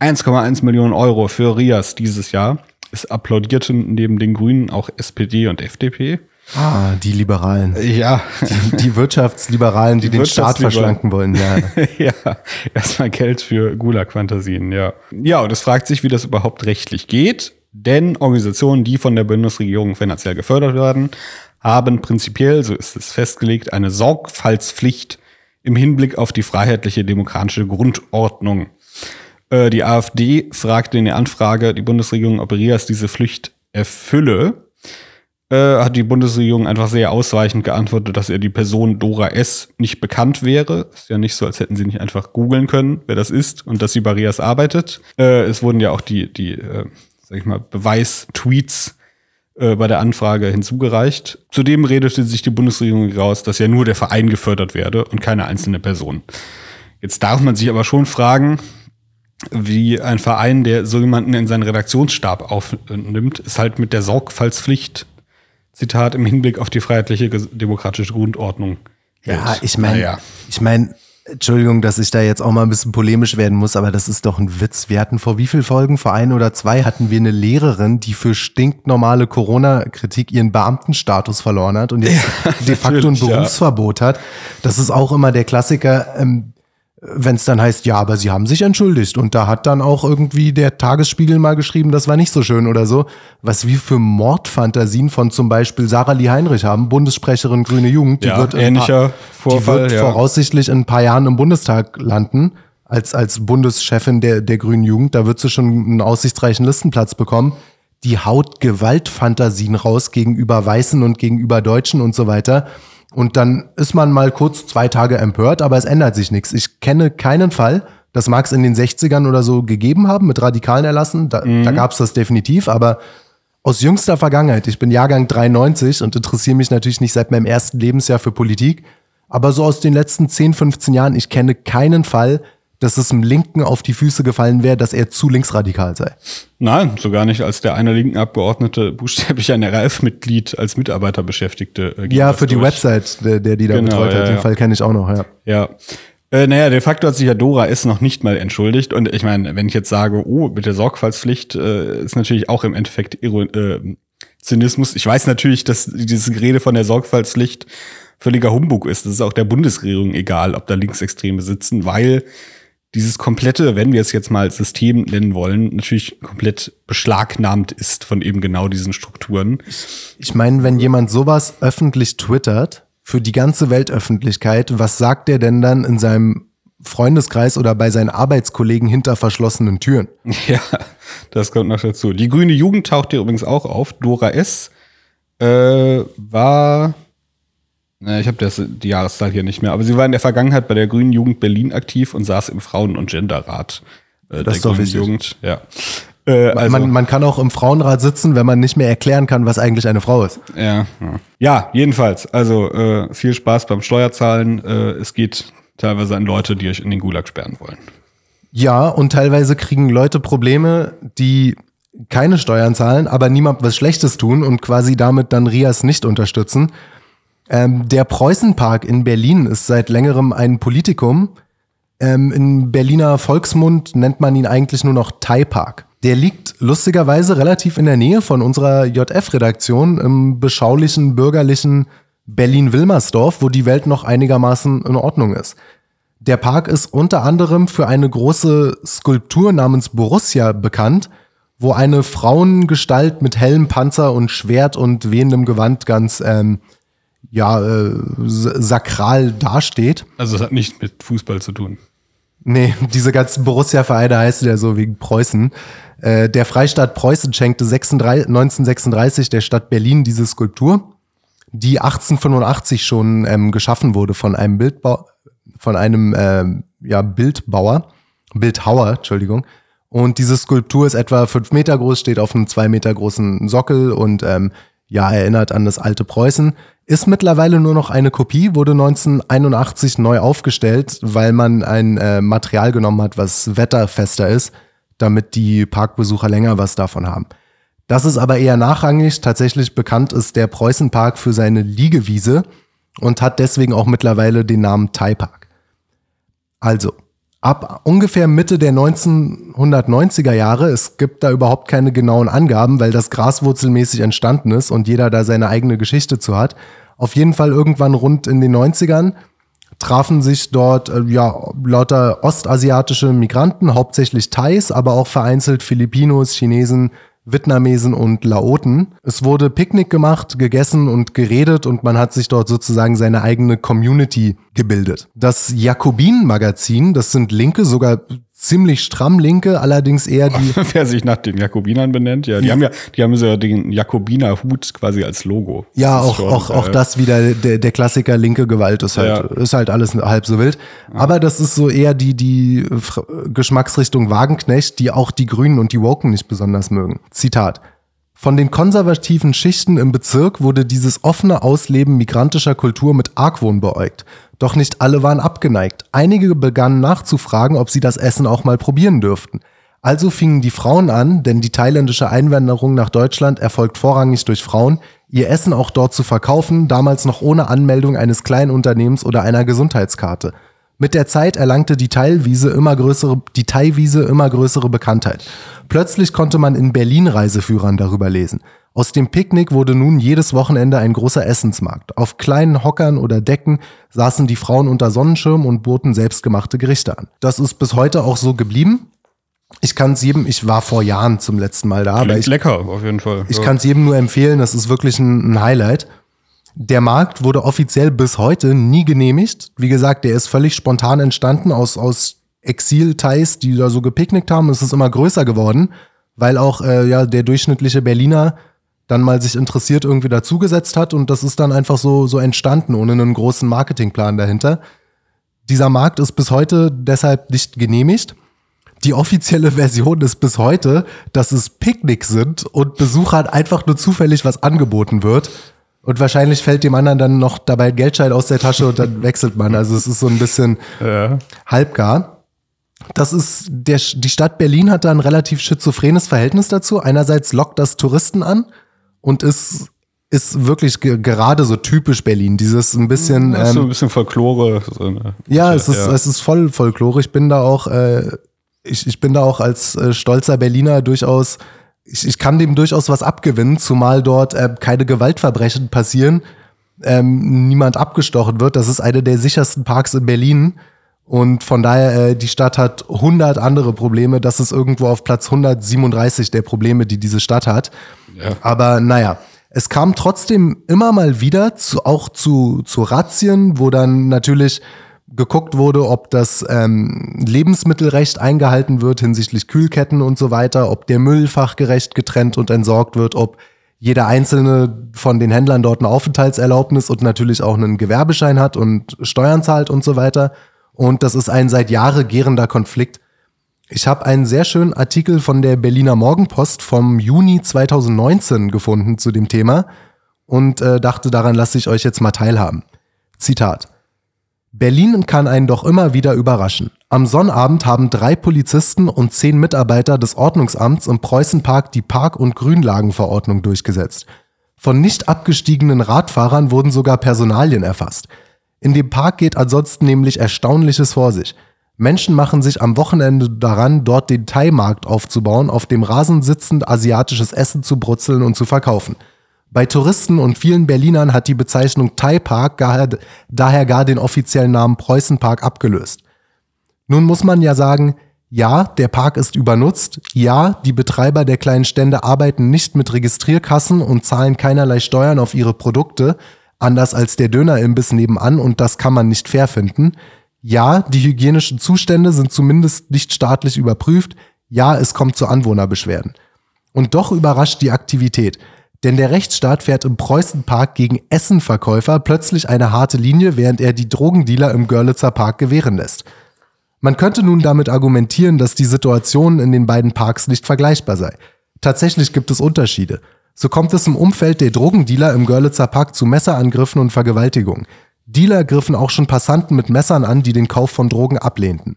1,1 Millionen Euro für RIAS dieses Jahr. Es applaudierten neben den Grünen auch SPD und FDP. Ah, die Liberalen. Ja, Die, die Wirtschaftsliberalen, die, Die den Staat verschlanken wollen, ja. <laughs> ja, erstmal Geld für Gulag-Fantasien, ja. Ja, und es fragt sich, wie das überhaupt rechtlich geht, denn Organisationen, die von der Bundesregierung finanziell gefördert werden, haben prinzipiell, so ist es festgelegt, eine Sorgfaltspflicht im Hinblick auf die freiheitliche demokratische Grundordnung. Äh, Die AfD fragte in der Anfrage die Bundesregierung, ob Rias diese Pflicht erfülle. Äh, hat die Bundesregierung einfach sehr ausweichend geantwortet, dass ihr die Person Dora S. nicht bekannt wäre. Ist ja nicht so, als hätten sie nicht einfach googeln können, wer das ist und dass sie bei Rias arbeitet. Äh, es wurden ja auch die, die äh, sag ich mal, Beweis-Tweets äh, bei der Anfrage hinzugereicht. Zudem redete sich die Bundesregierung raus, dass ja nur der Verein gefördert werde und keine einzelne Person. Jetzt darf man sich aber schon fragen, wie ein Verein, der so jemanden in seinen Redaktionsstab aufnimmt, ist halt mit der Sorgfaltspflicht, Zitat, im Hinblick auf die freiheitliche demokratische Grundordnung. Ja, hält. ich meine, Naja. ich meine, Entschuldigung, dass ich da jetzt auch mal ein bisschen polemisch werden muss, aber das ist doch ein Witz. Wir hatten vor wie viel Folgen, vor ein oder zwei, hatten wir eine Lehrerin, die für stinknormale Corona-Kritik ihren Beamtenstatus verloren hat und jetzt <laughs> de facto ein natürlich, ja. Berufsverbot hat. Das ist auch immer der Klassiker, ähm, wenn es dann heißt, ja, aber sie haben sich entschuldigt. Und da hat dann auch irgendwie der Tagesspiegel mal geschrieben, das war nicht so schön oder so. Was wir für Mordfantasien von zum Beispiel Sarah Lee Heinrich haben, Bundessprecherin Grüne Jugend, die Ja, wird ähnlicher paar- Vorfall, die wird ja. voraussichtlich in ein paar Jahren im Bundestag landen, als, als Bundeschefin der, der Grünen Jugend. Da wird sie schon einen aussichtsreichen Listenplatz bekommen. Die haut Gewaltfantasien raus gegenüber Weißen und gegenüber Deutschen und so weiter. Und dann ist man mal kurz zwei Tage empört, aber es ändert sich nichts. Ich kenne keinen Fall, das mag es in den 60ern oder so gegeben haben mit radikalen Erlassen, da, da gab es das definitiv, aber aus jüngster Vergangenheit, ich bin Jahrgang 93 und interessiere mich natürlich nicht seit meinem ersten Lebensjahr für Politik, aber so aus den letzten 10, 15 Jahren, ich kenne keinen Fall, dass es einem Linken auf die Füße gefallen wäre, dass er zu linksradikal sei. Nein, so gar nicht, als der eine linken Abgeordnete buchstäblich ein RAF-Mitglied als Mitarbeiter beschäftigte. äh, ging Ja, für die durch. Website, der, der die da Genau, betreut ja, hat. Den ja. Fall kenne ich auch noch, ja. Ja. Äh, naja, de facto hat sich ja Dora S. noch nicht mal entschuldigt. Und ich meine, wenn ich jetzt sage, oh, mit der Sorgfaltspflicht äh, ist natürlich auch im Endeffekt Iro äh, Zynismus. Ich weiß natürlich, dass dieses Gerede von der Sorgfaltspflicht völliger Humbug ist. Das ist auch der Bundesregierung egal, ob da Linksextreme sitzen, weil dieses komplette, wenn wir es jetzt mal System nennen wollen, natürlich komplett beschlagnahmt ist von eben genau diesen Strukturen. Ich meine, wenn jemand sowas öffentlich twittert, für die ganze Weltöffentlichkeit, was sagt er denn dann in seinem Freundeskreis oder bei seinen Arbeitskollegen hinter verschlossenen Türen? <laughs> Ja, das kommt noch dazu. Die grüne Jugend taucht hier übrigens auch auf. Dora S. Äh, war Ich habe die Jahreszahl hier nicht mehr, aber sie war in der Vergangenheit bei der Grünen Jugend Berlin aktiv und saß im Frauen- und Genderrat äh, das der Grünen. Jugend. Ja. Äh, also, man, man kann auch im Frauenrat sitzen, wenn man nicht mehr erklären kann, was eigentlich eine Frau ist. Ja, ja. ja jedenfalls. Also äh, viel Spaß beim Steuerzahlen. Äh, es geht teilweise an Leute, die euch in den Gulag sperren wollen. Ja, und teilweise kriegen Leute Probleme, die keine Steuern zahlen, aber niemand was Schlechtes tun und quasi damit dann Rias nicht unterstützen. Ähm, der Preußenpark in Berlin ist seit längerem ein Politikum. Ähm, in Berliner Volksmund nennt man ihn eigentlich nur noch Thai Park. Der liegt lustigerweise relativ in der Nähe von unserer JF-Redaktion im beschaulichen, bürgerlichen Berlin-Wilmersdorf, wo die Welt noch einigermaßen in Ordnung ist. Der Park ist unter anderem für eine große Skulptur namens Borussia bekannt, wo eine Frauengestalt mit hellem Panzer und Schwert und wehendem Gewand ganz ähm, ja, äh, sakral dasteht. Also es hat nichts mit Fußball zu tun. Nee, <laughs> diese ganzen Borussia-Vereine heißen ja so wegen Preußen. Äh, der Freistaat Preußen schenkte 36, 1936 der Stadt Berlin diese Skulptur, die 1885 schon ähm, geschaffen wurde von einem Bildbau, von einem ähm, ja, Bildbauer, Bildhauer, Entschuldigung. Und diese Skulptur ist etwa fünf Meter groß, steht auf einem zwei Meter großen Sockel und ähm, ja, erinnert an das alte Preußen. Ist mittlerweile nur noch eine Kopie, wurde 1981 neu aufgestellt, weil man ein äh, Material genommen hat, was wetterfester ist, damit die Parkbesucher länger was davon haben. Das ist aber eher nachrangig. Tatsächlich bekannt ist der Preußenpark für seine Liegewiese und hat deswegen auch mittlerweile den Namen Thai Park. Also, ab ungefähr Mitte der 1990er Jahre, es gibt da überhaupt keine genauen Angaben, weil das graswurzelmäßig entstanden ist und jeder da seine eigene Geschichte zu hat. Auf jeden Fall irgendwann rund in den 90ern trafen sich dort äh, ja lauter ostasiatische Migranten, hauptsächlich Thais, aber auch vereinzelt Filipinos, Chinesen, Vietnamesen und Laoten. Es wurde Picknick gemacht, gegessen und geredet und man hat sich dort sozusagen seine eigene Community gebildet. Das Jakobin-Magazin, das sind Linke, sogar ziemlich stramm linke, allerdings eher die. <laughs> Wer sich nach den Jakobinern benennt, ja. Die ja. haben ja, die haben so ja den Jakobiner-Hut quasi als Logo. Ja, auch, schon, auch, äh, auch das wieder, der, der Klassiker linke Gewalt ist halt, ja. ist halt alles halb so wild. Ja. Aber das ist so eher die, die Geschmacksrichtung Wagenknecht, die auch die Grünen und die Woken nicht besonders mögen. Zitat. Von den konservativen Schichten im Bezirk wurde dieses offene Ausleben migrantischer Kultur mit Argwohn beäugt. Doch nicht alle waren abgeneigt. Einige begannen nachzufragen, ob sie das Essen auch mal probieren dürften. Also fingen die Frauen an, denn die thailändische Einwanderung nach Deutschland erfolgt vorrangig durch Frauen, ihr Essen auch dort zu verkaufen, damals noch ohne Anmeldung eines Kleinunternehmens oder einer Gesundheitskarte. Mit der Zeit erlangte die Teilwiese immer größere, die Thai-Wiese immer größere Bekanntheit. Plötzlich konnte man in Berlin Reiseführern darüber lesen. Aus dem Picknick wurde nun jedes Wochenende ein großer Essensmarkt. Auf kleinen Hockern oder Decken saßen die Frauen unter Sonnenschirm und boten selbstgemachte Gerichte an. Das ist bis heute auch so geblieben. Ich kann es jedem, ich war vor Jahren zum letzten Mal da, Klingt aber ich, lecker auf jeden Fall. Ich ja. kann es jedem nur empfehlen, das ist wirklich ein, ein Highlight. Der Markt wurde offiziell bis heute nie genehmigt. Wie gesagt, der ist völlig spontan entstanden aus, aus Exil-Thais, die da so gepicknickt haben. Es ist immer größer geworden, weil auch äh, ja, der durchschnittliche Berliner dann mal sich interessiert irgendwie dazugesetzt hat und das ist dann einfach so, so entstanden, ohne einen großen Marketingplan dahinter. Dieser Markt ist bis heute deshalb nicht genehmigt. Die offizielle <laughs> Version ist bis heute, dass es Picknicks sind und Besuchern einfach nur zufällig was angeboten wird. Und wahrscheinlich fällt dem anderen dann noch dabei Geldschein aus der Tasche und dann <laughs> wechselt man. Also es ist so ein bisschen ja. halbgar. Das ist der, die Stadt Berlin hat da ein relativ schizophrenes Verhältnis dazu. Einerseits lockt das Touristen an, und ist ist wirklich ge gerade so typisch Berlin. Dieses ein bisschen. Ähm, so ein bisschen Folklore. So ja, es ist, ja. es ist voll Folklore. Ich bin da auch, äh, ich, ich bin da auch als äh, stolzer Berliner durchaus, ich, ich kann dem durchaus was abgewinnen, zumal dort äh, keine Gewaltverbrechen passieren, ähm, niemand abgestochen wird. Das ist einer der sichersten Parks in Berlin. Und von daher, äh, die Stadt hat 100 andere Probleme. Das ist irgendwo auf Platz 137 der Probleme, die diese Stadt hat. Ja. Aber naja, es kam trotzdem immer mal wieder zu, auch zu, zu Razzien, wo dann natürlich geguckt wurde, ob das ähm, Lebensmittelrecht eingehalten wird hinsichtlich Kühlketten und so weiter, ob der Müll fachgerecht getrennt und entsorgt wird, ob jeder einzelne von den Händlern dort eine Aufenthaltserlaubnis und natürlich auch einen Gewerbeschein hat und Steuern zahlt und so weiter. Und das ist ein seit Jahre gärender Konflikt. Ich habe einen sehr schönen Artikel von der Berliner Morgenpost vom Juni 2019 gefunden zu dem Thema und äh, dachte, daran lasse ich euch jetzt mal teilhaben. Zitat. Berlin kann einen doch immer wieder überraschen. Am Sonnabend haben drei Polizisten und zehn Mitarbeiter des Ordnungsamts im Preußenpark die Park- und Grünlagenverordnung durchgesetzt. Von nicht abgestiegenen Radfahrern wurden sogar Personalien erfasst. In dem Park geht ansonsten nämlich Erstaunliches vor sich. Menschen machen sich am Wochenende daran, dort den Thai-Markt aufzubauen, auf dem Rasen sitzend asiatisches Essen zu brutzeln und zu verkaufen. Bei Touristen und vielen Berlinern hat die Bezeichnung Thai-Park gar, daher gar den offiziellen Namen Preußenpark abgelöst. Nun muss man ja sagen, ja, der Park ist übernutzt, ja, die Betreiber der kleinen Stände arbeiten nicht mit Registrierkassen und zahlen keinerlei Steuern auf ihre Produkte, anders als der Dönerimbiss nebenan und das kann man nicht fair finden. Ja, die hygienischen Zustände sind zumindest nicht staatlich überprüft. Ja, es kommt zu Anwohnerbeschwerden. Und doch überrascht die Aktivität. Denn der Rechtsstaat fährt im Preußenpark gegen Essenverkäufer plötzlich eine harte Linie, während er die Drogendealer im Görlitzer Park gewähren lässt. Man könnte nun damit argumentieren, dass die Situation in den beiden Parks nicht vergleichbar sei. Tatsächlich gibt es Unterschiede. So kommt es im Umfeld der Drogendealer im Görlitzer Park zu Messerangriffen und Vergewaltigungen. Dealer griffen auch schon Passanten mit Messern an, die den Kauf von Drogen ablehnten.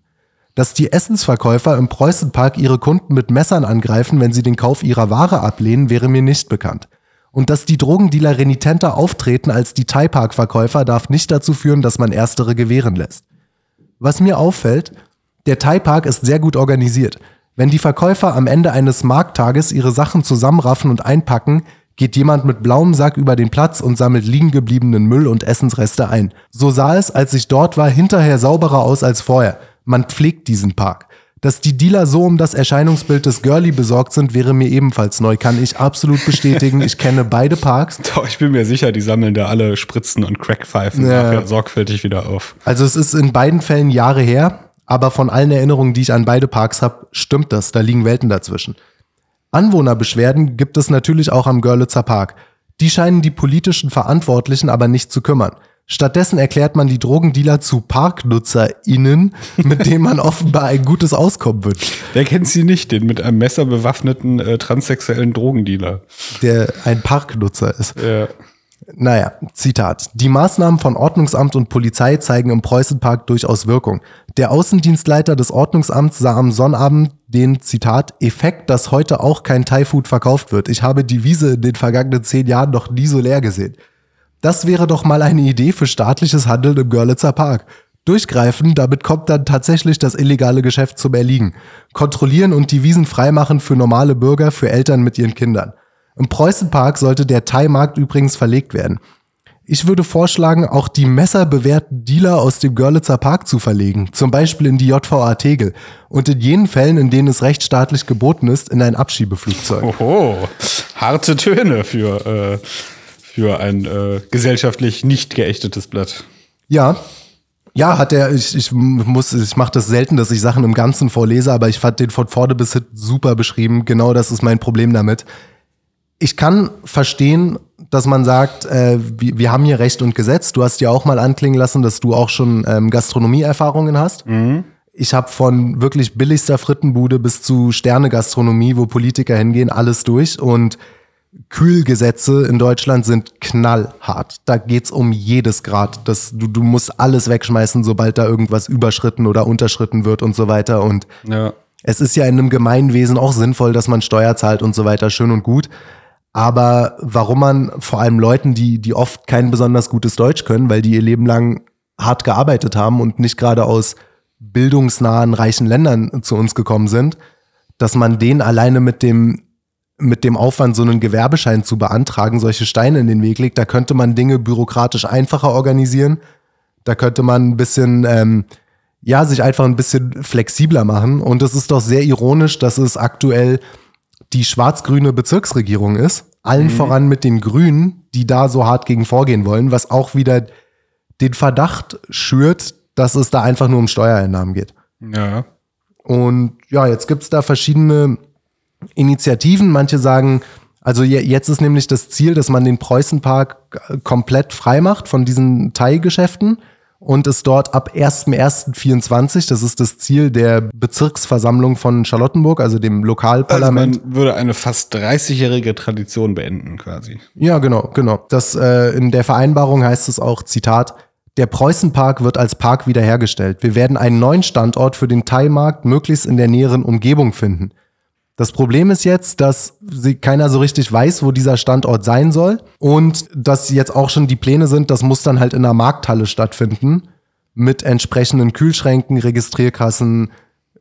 Dass die Essensverkäufer im Preußenpark ihre Kunden mit Messern angreifen, wenn sie den Kauf ihrer Ware ablehnen, wäre mir nicht bekannt. Und dass die Drogendealer renitenter auftreten als die Thai-Park-Verkäufer, darf nicht dazu führen, dass man erstere gewähren lässt. Was mir auffällt, der Thai-Park ist sehr gut organisiert. Wenn die Verkäufer am Ende eines Markttages ihre Sachen zusammenraffen und einpacken, geht jemand mit blauem Sack über den Platz und sammelt liegen gebliebenen Müll und Essensreste ein. So sah es, als ich dort war, hinterher sauberer aus als vorher. Man pflegt diesen Park. Dass die Dealer so um das Erscheinungsbild des Girlie besorgt sind, wäre mir ebenfalls neu. Kann ich absolut bestätigen. Ich kenne beide Parks. <laughs> Doch, ich bin mir sicher, die sammeln da alle Spritzen und Crackpfeifen Ja. sorgfältig wieder auf. Also es ist in beiden Fällen Jahre her, aber von allen Erinnerungen, die ich an beide Parks habe, stimmt das. Da liegen Welten dazwischen. Anwohnerbeschwerden gibt es natürlich auch am Görlitzer Park. Die scheinen die politischen Verantwortlichen aber nicht zu kümmern. Stattdessen erklärt man die Drogendealer zu ParknutzerInnen, mit <laughs> denen man offenbar ein gutes Auskommen wünscht. Wer kennt sie nicht, den mit einem Messer bewaffneten äh, transsexuellen Drogendealer? Der ein Parknutzer ist. Ja. Naja, Zitat. Die Maßnahmen von Ordnungsamt und Polizei zeigen im Preußenpark durchaus Wirkung. Der Außendienstleiter des Ordnungsamts sah am Sonnabend den, Zitat, Effekt, dass heute auch kein Thai-Food verkauft wird. Ich habe die Wiese in den vergangenen zehn Jahren noch nie so leer gesehen. Das wäre doch mal eine Idee für staatliches Handeln im Görlitzer Park. Durchgreifen, damit kommt dann tatsächlich das illegale Geschäft zum Erliegen. Kontrollieren und die Wiesen freimachen für normale Bürger, für Eltern mit ihren Kindern. Im Preußenpark sollte der Thai-Markt übrigens verlegt werden. Ich würde vorschlagen, auch die messerbewährten Dealer aus dem Görlitzer Park zu verlegen, zum Beispiel in die JVA Tegel und in jenen Fällen, in denen es rechtsstaatlich geboten ist, in ein Abschiebeflugzeug. Oho, harte Töne für, äh, für ein äh, gesellschaftlich nicht geächtetes Blatt. Ja. Ja, hat er, ich, ich muss, ich mache das selten, dass ich Sachen im Ganzen vorlese, aber ich fand den von vorne bis hinten super beschrieben. Genau das ist mein Problem damit. Ich kann verstehen, dass man sagt, äh, wir, wir haben hier Recht und Gesetz. Du hast ja auch mal anklingen lassen, dass du auch schon ähm, Gastronomieerfahrungen hast. Ich habe von wirklich billigster Frittenbude bis zu Sterne-Gastronomie, wo Politiker hingehen, alles durch. Und Kühlgesetze in Deutschland sind knallhart. Da geht's um jedes Grad. Das, du, du musst alles wegschmeißen, sobald da irgendwas überschritten oder unterschritten wird und so weiter. Und Ja. es ist ja in einem Gemeinwesen auch sinnvoll, dass man Steuer zahlt und so weiter, schön und gut. Aber warum man vor allem Leuten, die, die oft kein besonders gutes Deutsch können, weil die ihr Leben lang hart gearbeitet haben und nicht gerade aus bildungsnahen, reichen Ländern zu uns gekommen sind, dass man denen alleine mit dem, mit dem Aufwand, so einen Gewerbeschein zu beantragen, solche Steine in den Weg legt, da könnte man Dinge bürokratisch einfacher organisieren. Da könnte man ein bisschen, ähm, ja, sich einfach ein bisschen flexibler machen. Und es ist doch sehr ironisch, dass es aktuell die schwarz-grüne Bezirksregierung ist. Allen voran mit den Grünen, die da so hart gegen vorgehen wollen, was auch wieder den Verdacht schürt, dass es da einfach nur um Steuereinnahmen geht. Ja. Und ja, jetzt gibt's da verschiedene Initiativen. Manche sagen, also je- jetzt ist nämlich das Ziel, dass man den Preußenpark äh, komplett frei macht von diesen Teilgeschäften und es dort ab 1.1.24, das ist das Ziel der Bezirksversammlung von Charlottenburg, also dem Also Lokalparlament. man würde eine fast 30-jährige Tradition beenden, quasi. Ja, genau, genau. Das, äh, in der Vereinbarung heißt es auch, Zitat, der Preußenpark wird als Park wiederhergestellt. Wir werden einen neuen Standort für den Teilmarkt möglichst in der näheren Umgebung finden. Das Problem ist jetzt, dass keiner so richtig weiß, wo dieser Standort sein soll und dass jetzt auch schon die Pläne sind, das muss dann halt in der Markthalle stattfinden mit entsprechenden Kühlschränken, Registrierkassen,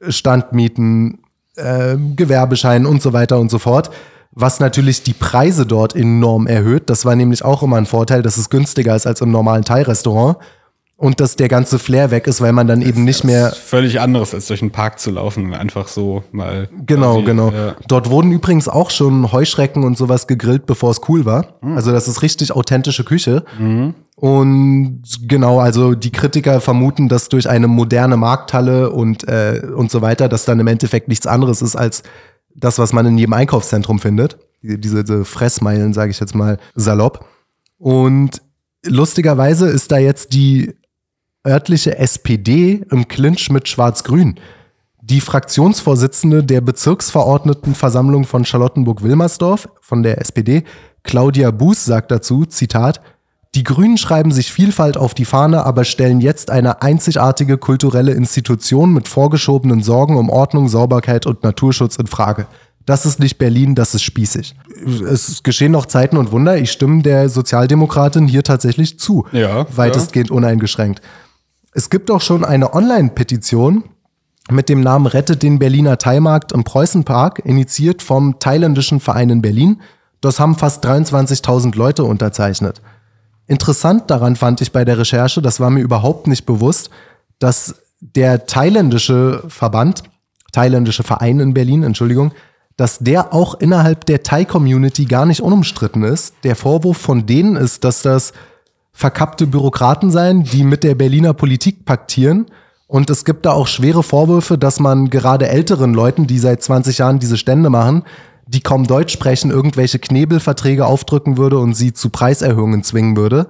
Standmieten, äh, Gewerbescheinen und so weiter und so fort. Was natürlich die Preise dort enorm erhöht. Das war nämlich auch immer ein Vorteil, dass es günstiger ist als im normalen Thai-Restaurant. Und dass der ganze Flair weg ist, weil man dann eben nicht mehr. Das völlig anderes, als durch einen Park zu laufen einfach so mal. Genau, quasi, genau. Ja. Dort wurden übrigens auch schon Heuschrecken und sowas gegrillt, bevor es cool war. Also das ist richtig authentische Küche. Und genau, also die Kritiker vermuten, dass durch eine moderne Markthalle und, äh, und so weiter, das dann im Endeffekt nichts anderes ist als das, was man in jedem Einkaufszentrum findet. Die- Diese, diese Fressmeilen, sage ich jetzt mal salopp. Und lustigerweise ist da jetzt die örtliche SPD im Clinch mit Schwarz-Grün. Die Fraktionsvorsitzende der Bezirksverordnetenversammlung von Charlottenburg-Wilmersdorf von der SPD, Claudia Buß, sagt dazu, Zitat, die Grünen schreiben sich Vielfalt auf die Fahne, aber stellen jetzt eine einzigartige kulturelle Institution mit vorgeschobenen Sorgen um Ordnung, Sauberkeit und Naturschutz in Frage. Das ist nicht Berlin, das ist spießig. Es geschehen noch Zeiten und Wunder. Ich stimme der Sozialdemokratin hier tatsächlich zu. Ja, Weitestgehend uneingeschränkt. Es gibt auch schon eine Online-Petition mit dem Namen Rettet den Berliner Thaimarkt im Preußenpark, initiiert vom thailändischen Verein in Berlin. Das haben fast 23.000 Leute unterzeichnet. Interessant daran fand ich bei der Recherche, das war mir überhaupt nicht bewusst, dass der thailändische Verband, thailändische Verein in Berlin, Entschuldigung, dass der auch innerhalb der Thai-Community gar nicht unumstritten ist. Der Vorwurf von denen ist, dass das verkappte Bürokraten seien, die mit der Berliner Politik paktieren. Und es gibt da auch schwere Vorwürfe, dass man gerade älteren Leuten, die seit 20 Jahren diese Stände machen, die kaum Deutsch sprechen, irgendwelche Knebelverträge aufdrücken würde und sie zu Preiserhöhungen zwingen würde.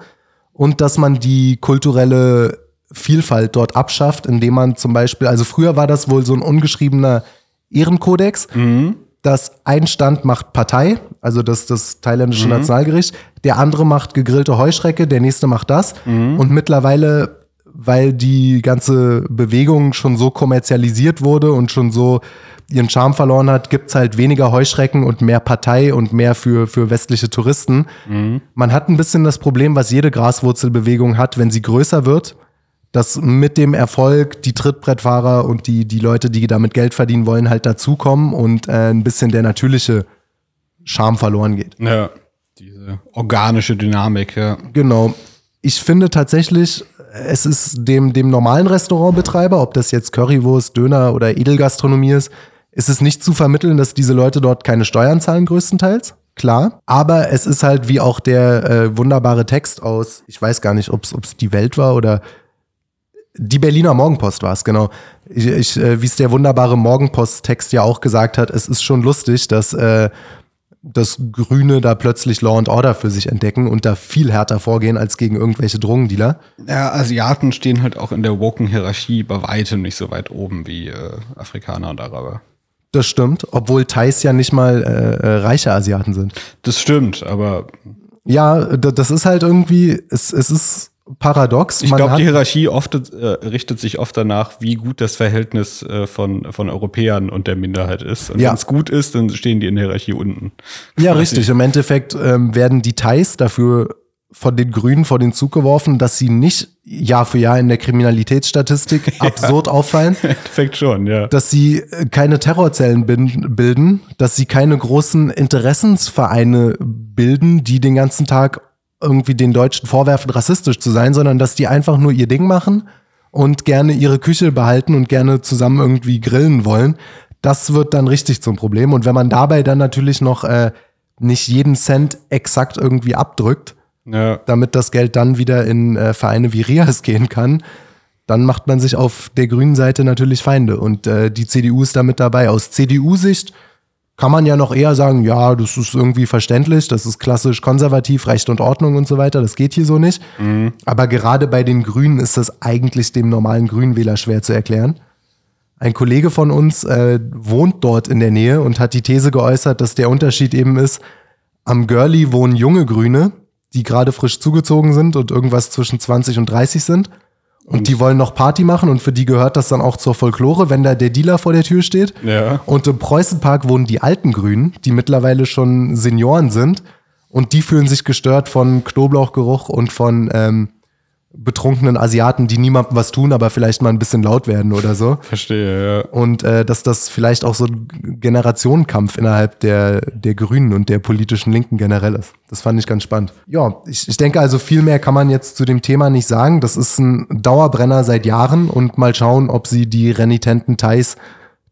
Und dass man die kulturelle Vielfalt dort abschafft, indem man zum Beispiel, also früher war das wohl so ein ungeschriebener Ehrenkodex, dass ein Stand macht Partei, also das, das thailändische Nationalgericht, der andere macht gegrillte Heuschrecke, der nächste macht das. Und mittlerweile, weil die ganze Bewegung schon so kommerzialisiert wurde und schon so ihren Charme verloren hat, gibt's halt weniger Heuschrecken und mehr Partei und mehr für, für westliche Touristen. Man hat ein bisschen das Problem, was jede Graswurzelbewegung hat, wenn sie größer wird, dass mit dem Erfolg die Trittbrettfahrer und die, die Leute, die damit Geld verdienen wollen, halt dazukommen und äh, ein bisschen der natürliche Charme verloren geht. Ja. Diese organische Dynamik, ja. Genau. Ich finde tatsächlich, es ist dem, dem normalen Restaurantbetreiber, ob das jetzt Currywurst, Döner oder Edelgastronomie ist, ist es nicht zu vermitteln, dass diese Leute dort keine Steuern zahlen, größtenteils. Klar. Aber es ist halt wie auch der äh, wunderbare Text aus, ich weiß gar nicht, ob es die Welt war oder die Berliner Morgenpost war es, genau. Ich, ich, äh, wie es der wunderbare Morgenpost-Text ja auch gesagt hat, es ist schon lustig, dass äh, das Grüne da plötzlich Law and Order für sich entdecken und da viel härter vorgehen als gegen irgendwelche Drogendealer. Ja, Asiaten stehen halt auch in der Woken-Hierarchie bei weitem nicht so weit oben wie äh, Afrikaner und Araber. Das stimmt, obwohl Thais ja nicht mal äh, äh, reiche Asiaten sind. Das stimmt, aber Ja, das ist halt irgendwie, es, es ist paradox. ich glaube, die Hierarchie oft, äh, richtet sich oft danach, wie gut das Verhältnis äh, von, von Europäern und der Minderheit ist. Und Ja. wenn es gut ist, dann stehen die in der Hierarchie unten. Ja, richtig. Im Endeffekt ähm, werden die Thais dafür von den Grünen vor den Zug geworfen, dass sie nicht Jahr für Jahr in der Kriminalitätsstatistik <laughs> absurd auffallen, Im Endeffekt schon, ja. dass sie äh, keine Terrorzellen bilden, dass sie keine großen Interessensvereine bilden, die den ganzen Tag irgendwie den Deutschen vorwerfen, rassistisch zu sein, sondern dass die einfach nur ihr Ding machen und gerne ihre Küche behalten und gerne zusammen irgendwie grillen wollen. Das wird dann richtig zum Problem. Und wenn man dabei dann natürlich noch äh, nicht jeden Cent exakt irgendwie abdrückt, Ja. damit das Geld dann wieder in äh, Vereine wie Rias <laughs> gehen kann, dann macht man sich auf der grünen Seite natürlich Feinde. Und äh, die CDU ist damit dabei. Aus CDU-Sicht kann man ja noch eher sagen, ja, das ist irgendwie verständlich, das ist klassisch konservativ, Recht und Ordnung und so weiter, das geht hier so nicht. Aber gerade bei den Grünen ist das eigentlich dem normalen Grünwähler schwer zu erklären. Ein Kollege von uns äh, wohnt dort in der Nähe und hat die These geäußert, dass der Unterschied eben ist, am Görli wohnen junge Grüne, die gerade frisch zugezogen sind und irgendwas zwischen 20 und 30 sind. Und, die wollen noch Party machen und für die gehört das dann auch zur Folklore, wenn da der Dealer vor der Tür steht. Ja. Und im Preußenpark wohnen die alten Grünen, die mittlerweile schon Senioren sind. Und die fühlen sich gestört von Knoblauchgeruch und von ähm, betrunkenen Asiaten, die niemandem was tun, aber vielleicht mal ein bisschen laut werden oder so. Verstehe, ja. Und äh, dass das vielleicht auch so ein Generationenkampf innerhalb der, der Grünen und der politischen Linken generell ist. Das fand ich ganz spannend. Ja, ich, ich denke also viel mehr kann man jetzt zu dem Thema nicht sagen. Das ist ein Dauerbrenner seit Jahren und mal schauen, ob sie die renitenten Thais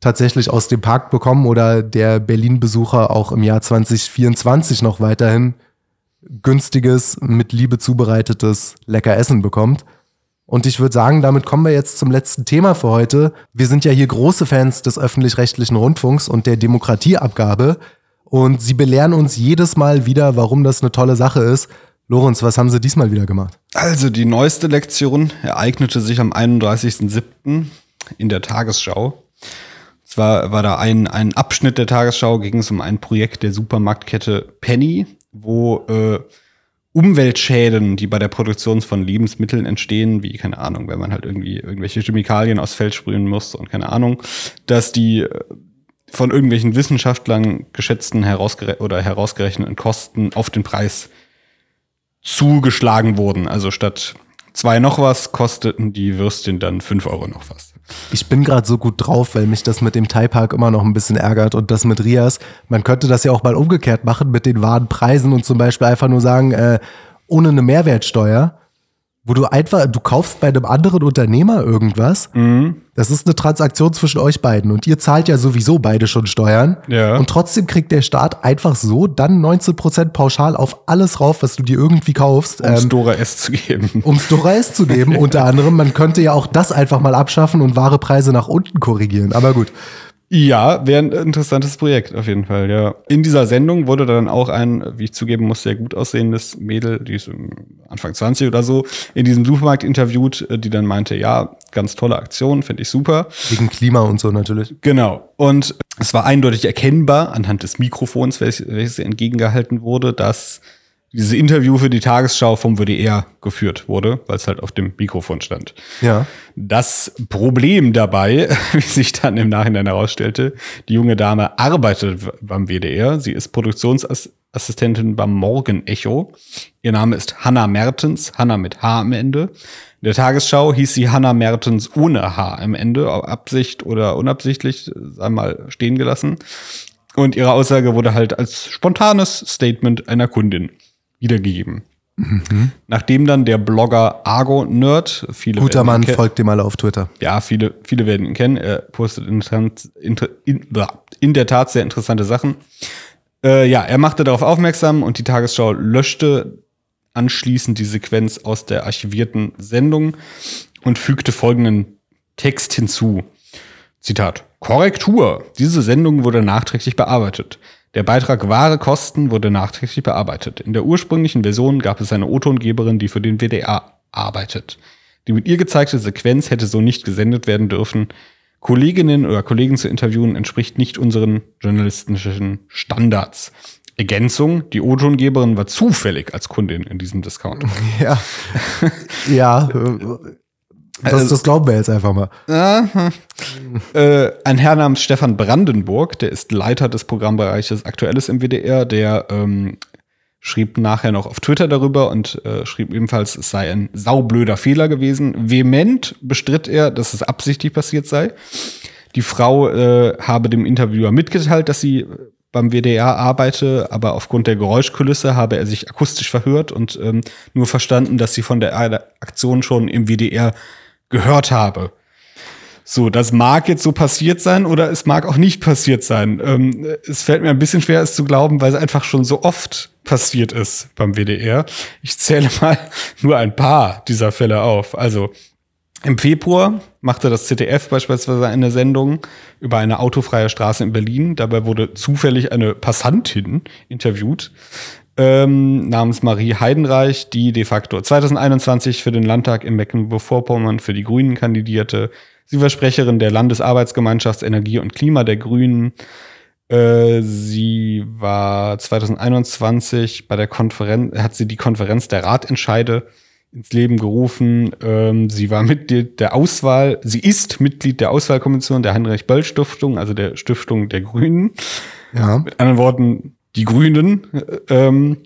tatsächlich aus dem Park bekommen oder der Berlin-Besucher auch im Jahr 2024 noch weiterhin günstiges, mit Liebe zubereitetes, lecker Essen bekommt. Und ich würde sagen, damit kommen wir jetzt zum letzten Thema für heute. Wir sind ja hier große Fans des öffentlich-rechtlichen Rundfunks und der Demokratieabgabe. Und sie belehren uns jedes Mal wieder, warum das eine tolle Sache ist. Lorenz, was haben sie diesmal wieder gemacht? Also die neueste Lektion ereignete sich am 31.07. in der Tagesschau. Zwar war da ein, ein Abschnitt der Tagesschau, ging es um ein Projekt der Supermarktkette Penny, wo äh, Umweltschäden, die bei der Produktion von Lebensmitteln entstehen, wie, keine Ahnung, wenn man halt irgendwie irgendwelche Chemikalien aufs Feld sprühen muss und keine Ahnung, dass die äh, von irgendwelchen Wissenschaftlern geschätzten herausgere oder herausgerechneten Kosten auf den Preis zugeschlagen wurden. Also statt zwei noch was kosteten die Würstchen dann fünf Euro noch was. Ich bin gerade so gut drauf, weil mich das mit dem Thai Park immer noch ein bisschen ärgert und das mit Rias. Man könnte das ja auch mal umgekehrt machen mit den wahren Preisen und zum Beispiel einfach nur sagen, äh, ohne eine Mehrwertsteuer, wo du einfach, du kaufst bei einem anderen Unternehmer irgendwas. Das ist eine Transaktion zwischen euch beiden und ihr zahlt ja sowieso beide schon Steuern. Ja. Und trotzdem kriegt der Staat einfach so dann 19% pauschal auf alles rauf, was du dir irgendwie kaufst. Um Ähm, Dora S zu geben. um Dora S zu geben, <laughs> unter anderem. Man könnte ja auch das einfach mal abschaffen und wahre Preise nach unten korrigieren. Aber gut. Ja, wäre ein interessantes Projekt auf jeden Fall, ja. In dieser Sendung wurde dann auch ein, wie ich zugeben muss, sehr gut aussehendes Mädel, die ist Anfang 20 oder so, in diesem Supermarkt interviewt, äh, die dann meinte, ja, ganz tolle Aktion, finde ich super. Wegen Klima und so natürlich. Genau. Und es war eindeutig erkennbar anhand des Mikrofons, welches, welches ihr entgegengehalten wurde, dass dieses Interview für die Tagesschau vom WDR geführt wurde, weil es halt auf dem Mikrofon stand. Ja. Das Problem dabei, <laughs> wie sich dann im Nachhinein herausstellte, die junge Dame arbeitet beim WDR. Sie ist Produktionsassistentin beim Morgen-Echo. Ihr Name ist Hanna Mertens, Hanna mit H am Ende. In der Tagesschau hieß sie Hanna Mertens ohne H am Ende, Absicht oder unabsichtlich, sei mal stehen gelassen. Und ihre Aussage wurde halt als spontanes Statement einer Kundin wiedergegeben. Nachdem dann der Blogger Argo Nerd, viele Guter Mann, folgt dem alle auf Twitter. ja, viele, viele werden ihn kennen. Er postet in, in, in, in der Tat sehr interessante Sachen. Äh, ja, er machte darauf aufmerksam und die Tagesschau löschte anschließend die Sequenz aus der archivierten Sendung und fügte folgenden Text hinzu. Zitat. Korrektur. Diese Sendung wurde nachträglich bearbeitet. Der Beitrag Wahre Kosten wurde nachträglich bearbeitet. In der ursprünglichen Version gab es eine O-Tongeberin, die für den WDR arbeitet. Die mit ihr gezeigte Sequenz hätte so nicht gesendet werden dürfen. Kolleginnen oder Kollegen zu interviewen entspricht nicht unseren journalistischen Standards. Ergänzung, die O-Tongeberin war zufällig als Kundin in diesem Discount. <laughs> Ja. ja. <laughs> Das, das glauben wir jetzt einfach mal. Äh, ein Herr namens Stefan Brandenburg, der ist Leiter des Programmbereiches Aktuelles im WDR, der ähm, schrieb nachher noch auf Twitter darüber und äh, schrieb ebenfalls, es sei ein saublöder Fehler gewesen. Vehement bestritt er, dass es absichtlich passiert sei. Die Frau äh, habe dem Interviewer mitgeteilt, dass sie beim WDR arbeite, aber aufgrund der Geräuschkulisse habe er sich akustisch verhört und ähm, nur verstanden, dass sie von der Aktion schon im WDR gehört habe. So, das mag jetzt so passiert sein oder es mag auch nicht passiert sein. Ähm, es fällt mir ein bisschen schwer, es zu glauben, weil es einfach schon so oft passiert ist beim WDR. Ich zähle <laughs> mal nur ein paar dieser Fälle auf. Also im Februar machte das ZDF beispielsweise eine Sendung über eine autofreie Straße in Berlin. Dabei wurde zufällig eine Passantin interviewt ähm, namens Marie Heidenreich, die de facto 2021 für den Landtag in Mecklenburg-Vorpommern für die Grünen kandidierte. Sie war Sprecherin der Landesarbeitsgemeinschaft Energie und Klima der Grünen. Äh, sie war 2021 bei der Konferenz, hat sie die Konferenz der Ratentscheide ins Leben gerufen. Ähm, sie war Mitglied der Auswahl, sie ist Mitglied der Auswahlkommission der Heinrich-Böll-Stiftung, also der Stiftung der Grünen. Ja. Mit anderen Worten, die Grünen. Äh, ähm,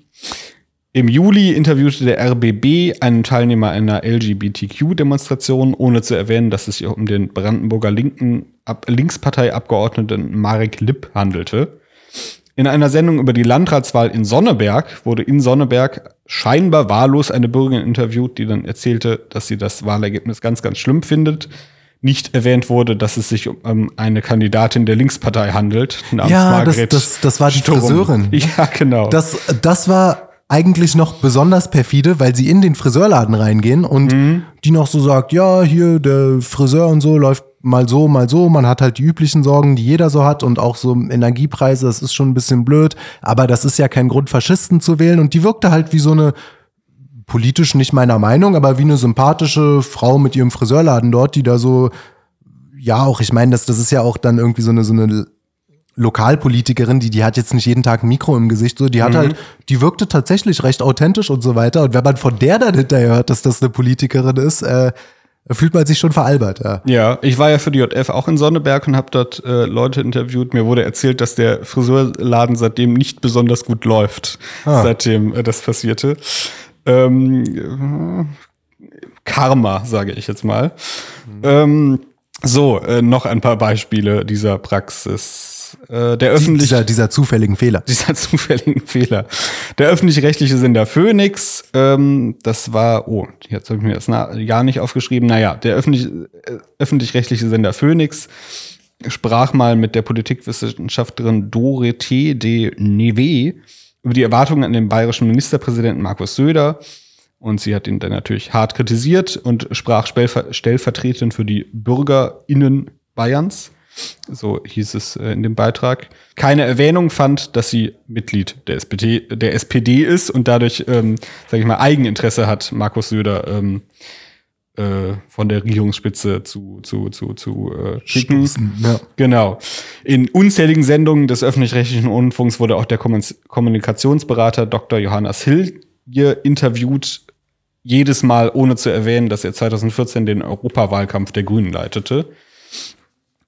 im Juli interviewte der RBB einen Teilnehmer einer LGBTQ-Demonstration, ohne zu erwähnen, dass es sich um den Brandenburger Linken Ab Linksparteiabgeordneten Marek Lipp handelte. In einer Sendung über die Landratswahl in Sonneberg wurde in Sonneberg scheinbar wahllos eine Bürgerin interviewt, die dann erzählte, dass sie das Wahlergebnis ganz, ganz schlimm findet. Nicht erwähnt wurde, dass es sich um eine Kandidatin der Linkspartei handelt. Ja, das, das, das war die Sturm. Friseurin. <laughs> Ja, genau. Das, das war eigentlich noch besonders perfide, weil sie in den Friseurladen reingehen und mhm. die noch so sagt, ja, hier der Friseur und so läuft mal so, mal so. Man hat halt die üblichen Sorgen, die jeder so hat und auch so Energiepreise, das ist schon ein bisschen blöd, aber das ist ja kein Grund, Faschisten zu wählen und die wirkte halt wie so eine politisch nicht meiner Meinung, aber wie eine sympathische Frau mit ihrem Friseurladen dort, die da so ja, auch, ich meine, das, das ist ja auch dann irgendwie so eine, so eine Lokalpolitikerin, die, die hat jetzt nicht jeden Tag ein Mikro im Gesicht, so, die hat mhm. halt, die wirkte tatsächlich recht authentisch und so weiter. Und wenn man von der dann hinterher hört, dass das eine Politikerin ist, äh, fühlt man sich schon veralbert, ja. Ja, ich war ja für die JF auch in Sonneberg und habe dort äh, Leute interviewt. Mir wurde erzählt, dass der Friseurladen seitdem nicht besonders gut läuft, ah. seitdem äh, das passierte. Ähm, Karma, sage ich jetzt mal. Mhm. Ähm, so, äh, noch ein paar Beispiele dieser Praxis äh, der öffentliche dieser, dieser zufälligen Fehler. <laughs> Dieser zufälligen Fehler. Der öffentlich-rechtliche Sender Phoenix, ähm, das war, oh, jetzt habe ich mir das gar nicht aufgeschrieben. Naja, der öffentlich, äh, öffentlich-rechtliche Sender Phoenix sprach mal mit der Politikwissenschaftlerin Dorothee de Neve über die Erwartungen an den bayerischen Ministerpräsidenten Markus Söder. Und sie hat ihn dann natürlich hart kritisiert und sprach stellvertretend für die BürgerInnen Bayerns so hieß es äh, in dem Beitrag, keine Erwähnung fand, dass sie Mitglied der SPD, der SPD ist und dadurch, ähm, sage ich mal, Eigeninteresse hat, Markus Söder ähm, äh, von der Regierungsspitze zu, zu, zu, zu äh, schicken. Stoßen, ja. Genau. In unzähligen Sendungen des öffentlich-rechtlichen Rundfunks wurde auch der Kommunikationsberater Dr. Johannes Hill hier interviewt, jedes Mal ohne zu erwähnen, dass er 2014 den Europawahlkampf der Grünen leitete.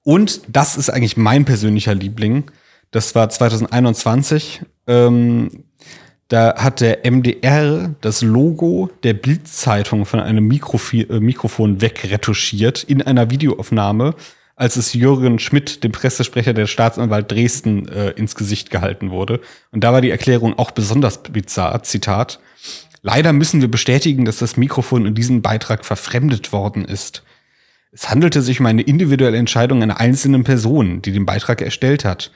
Und das ist eigentlich mein persönlicher Liebling. Das war 2021. Ähm, da hat der MDR das Logo der Bildzeitung von einem Mikrofi äh, Mikrofon wegretuschiert in einer Videoaufnahme, als es Jürgen Schmidt, dem Pressesprecher der Staatsanwalt Dresden, äh, ins Gesicht gehalten wurde. Und da war die Erklärung auch besonders bizarr. Zitat. Leider müssen wir bestätigen, dass das Mikrofon in diesem Beitrag verfremdet worden ist. Es handelte sich um eine individuelle Entscheidung einer einzelnen Person, die den Beitrag erstellt hat.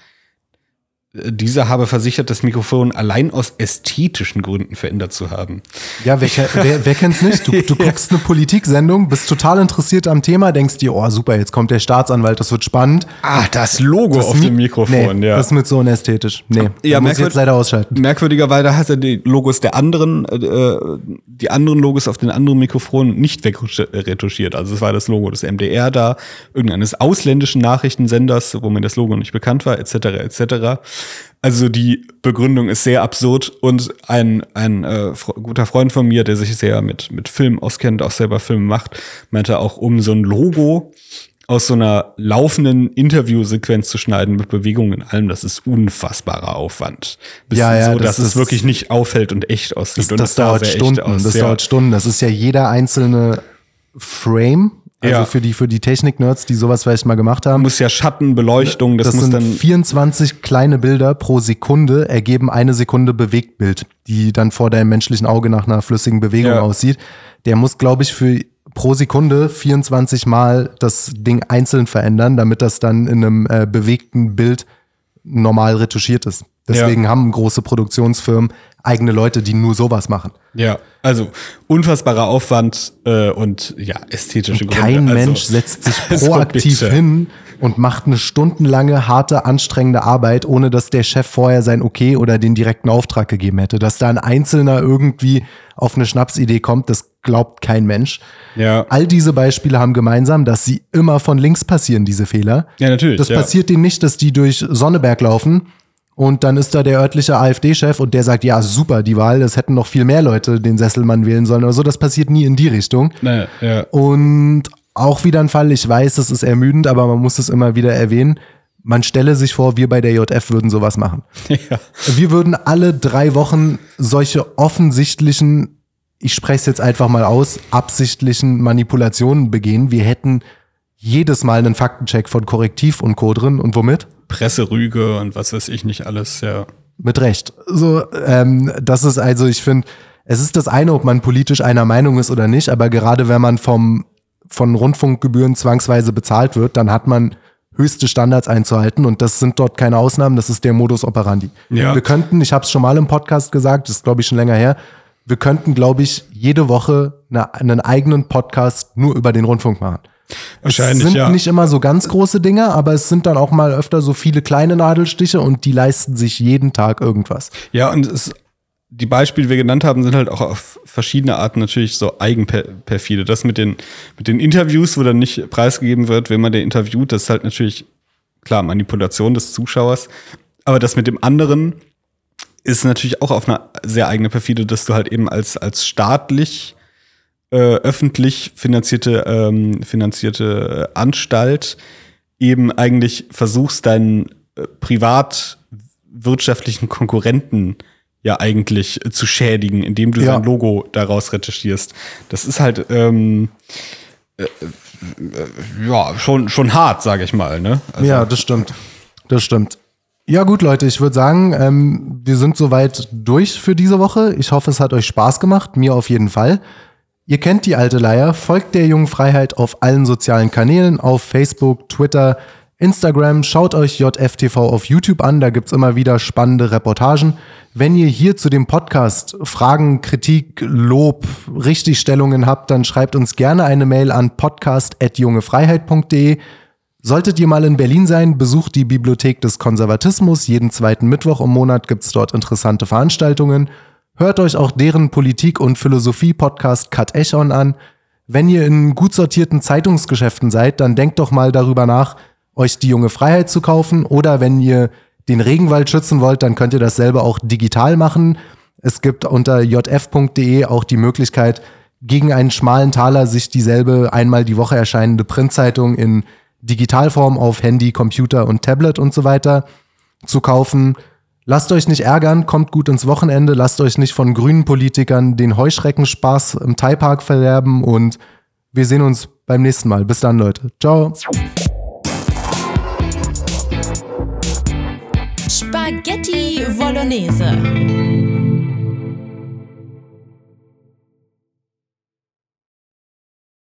Dieser habe versichert, das Mikrofon allein aus ästhetischen Gründen verändert zu haben. Ja, wer, wer, wer kennt's nicht? Du, du <laughs> guckst eine Politiksendung, bist total interessiert am Thema, denkst dir, oh super, jetzt kommt der Staatsanwalt, das wird spannend. Ah, das Logo das auf dem Mikrofon, nee, ja. Das ist mit so unästhetisch. Nee, ja, muss ich jetzt leider ausschalten. Merkwürdigerweise hat er die Logos der anderen, äh, die anderen Logos auf den anderen Mikrofonen nicht wegretuschiert. Also es war das Logo des MDR da, irgendeines ausländischen Nachrichtensenders, wo mir das Logo nicht bekannt war, etc., etc. Also die Begründung ist sehr absurd und ein, ein äh, guter Freund von mir, der sich sehr mit, mit Film auskennt, auch selber Filme macht, meinte auch, um so ein Logo aus so einer laufenden Interviewsequenz zu schneiden mit Bewegungen in allem, das ist unfassbarer Aufwand. Bis ja, ja, so, das dass ist, es wirklich nicht auffällt und echt aussieht. Das, und das, das dauert Stunden. Aus. Das ja. dauert Stunden. Das ist ja jeder einzelne Frame, also ja. für die, für die Technik-Nerds, die sowas vielleicht mal gemacht haben. Muss ja Schatten, Beleuchtung, das, das muss sind dann 24 kleine Bilder pro Sekunde ergeben eine Sekunde Bewegtbild, die dann vor deinem menschlichen Auge nach einer flüssigen Bewegung ja. aussieht. Der muss, glaube ich, für pro Sekunde 24 Mal das Ding einzeln verändern, damit das dann in einem äh, bewegten Bild normal retuschiert ist. Deswegen Ja. haben große Produktionsfirmen eigene Leute, die nur sowas machen. Ja, also unfassbarer Aufwand äh, und ja, ästhetische Gründe. Kein also, Mensch setzt sich <laughs> also proaktiv bitte. hin und macht eine stundenlange, harte, anstrengende Arbeit, ohne dass der Chef vorher sein Okay oder den direkten Auftrag gegeben hätte. Dass da ein Einzelner irgendwie auf eine Schnapsidee kommt, das glaubt kein Mensch. Ja. All diese Beispiele haben gemeinsam, dass sie immer von links passieren, diese Fehler. Ja, natürlich, Das ja. passiert denen nicht, dass die durch Sonneberg laufen und dann ist da der örtliche AfD-Chef und der sagt, ja, super, die Wahl, das hätten noch viel mehr Leute den Sesselmann wählen sollen oder so. Das passiert nie in die Richtung. Naja, ja. Und auch wieder ein Fall, ich weiß, es ist ermüdend, aber man muss es immer wieder erwähnen. Man stelle sich vor, wir bei der JF würden sowas machen. <laughs> ja. Wir würden alle drei Wochen solche offensichtlichen, ich spreche es jetzt einfach mal aus, absichtlichen Manipulationen begehen. Wir hätten jedes Mal einen Faktencheck von Korrektiv und Co. drin. Und womit? Presserüge und was weiß ich nicht alles, ja. Mit Recht. So, ähm, das ist also, ich finde, es ist das eine, ob man politisch einer Meinung ist oder nicht, aber gerade wenn man vom, von Rundfunkgebühren zwangsweise bezahlt wird, dann hat man höchste Standards einzuhalten und das sind dort keine Ausnahmen, das ist der Modus operandi. Ja. Wir könnten, ich habe es schon mal im Podcast gesagt, das ist glaube ich schon länger her, wir könnten, glaube ich, jede Woche eine, einen eigenen Podcast nur über den Rundfunk machen. Wahrscheinlich, es sind ja. nicht immer so ganz große Dinge, aber es sind dann auch mal öfter so viele kleine Nadelstiche und die leisten sich jeden Tag irgendwas. Ja, und es, die Beispiele, die wir genannt haben, sind halt auch auf verschiedene Arten natürlich so eigenperfide. Das mit den, mit den Interviews, wo dann nicht preisgegeben wird, wenn man den interviewt, das ist halt natürlich, klar, Manipulation des Zuschauers. Aber das mit dem anderen ist natürlich auch auf eine sehr eigene perfide, dass du halt eben als, als staatlich äh, öffentlich finanzierte, ähm, finanzierte Anstalt eben eigentlich versuchst, deinen äh, privatwirtschaftlichen Konkurrenten ja eigentlich äh, zu schädigen, indem du Ja. sein Logo daraus retuschierst. Das ist halt ähm, äh, äh, ja schon schon hart, sage ich mal. Ne? Also, Ja, das stimmt. Das stimmt. Ja gut, Leute, ich würde sagen, ähm, wir sind soweit durch für diese Woche. Ich hoffe, es hat euch Spaß gemacht. Mir auf jeden Fall. Ihr kennt die alte Leier. Folgt der jungen Freiheit auf allen sozialen Kanälen, auf Facebook, Twitter, Instagram. Schaut euch JFTV auf YouTube an. Da gibt's immer wieder spannende Reportagen. Wenn ihr hier zu dem Podcast Fragen, Kritik, Lob, Richtigstellungen habt, dann schreibt uns gerne eine Mail an podcast.jungefreiheit.de. Solltet ihr mal in Berlin sein, besucht die Bibliothek des Konservatismus. Jeden zweiten Mittwoch im Monat gibt's dort interessante Veranstaltungen. Hört euch auch deren Politik- und Philosophie-Podcast Cut Echon an. Wenn ihr in gut sortierten Zeitungsgeschäften seid, dann denkt doch mal darüber nach, euch die junge Freiheit zu kaufen. Oder wenn ihr den Regenwald schützen wollt, dann könnt ihr dasselbe auch digital machen. Es gibt unter jf.de auch die Möglichkeit, gegen einen schmalen Taler sich dieselbe einmal die Woche erscheinende Printzeitung in Digitalform auf Handy, Computer und Tablet und so weiter zu kaufen. Lasst euch nicht ärgern, kommt gut ins Wochenende, lasst euch nicht von grünen Politikern den Heuschreckenspaß im Thai-Park verderben und wir sehen uns beim nächsten Mal. Bis dann, Leute. Ciao. Spaghetti Bolognese.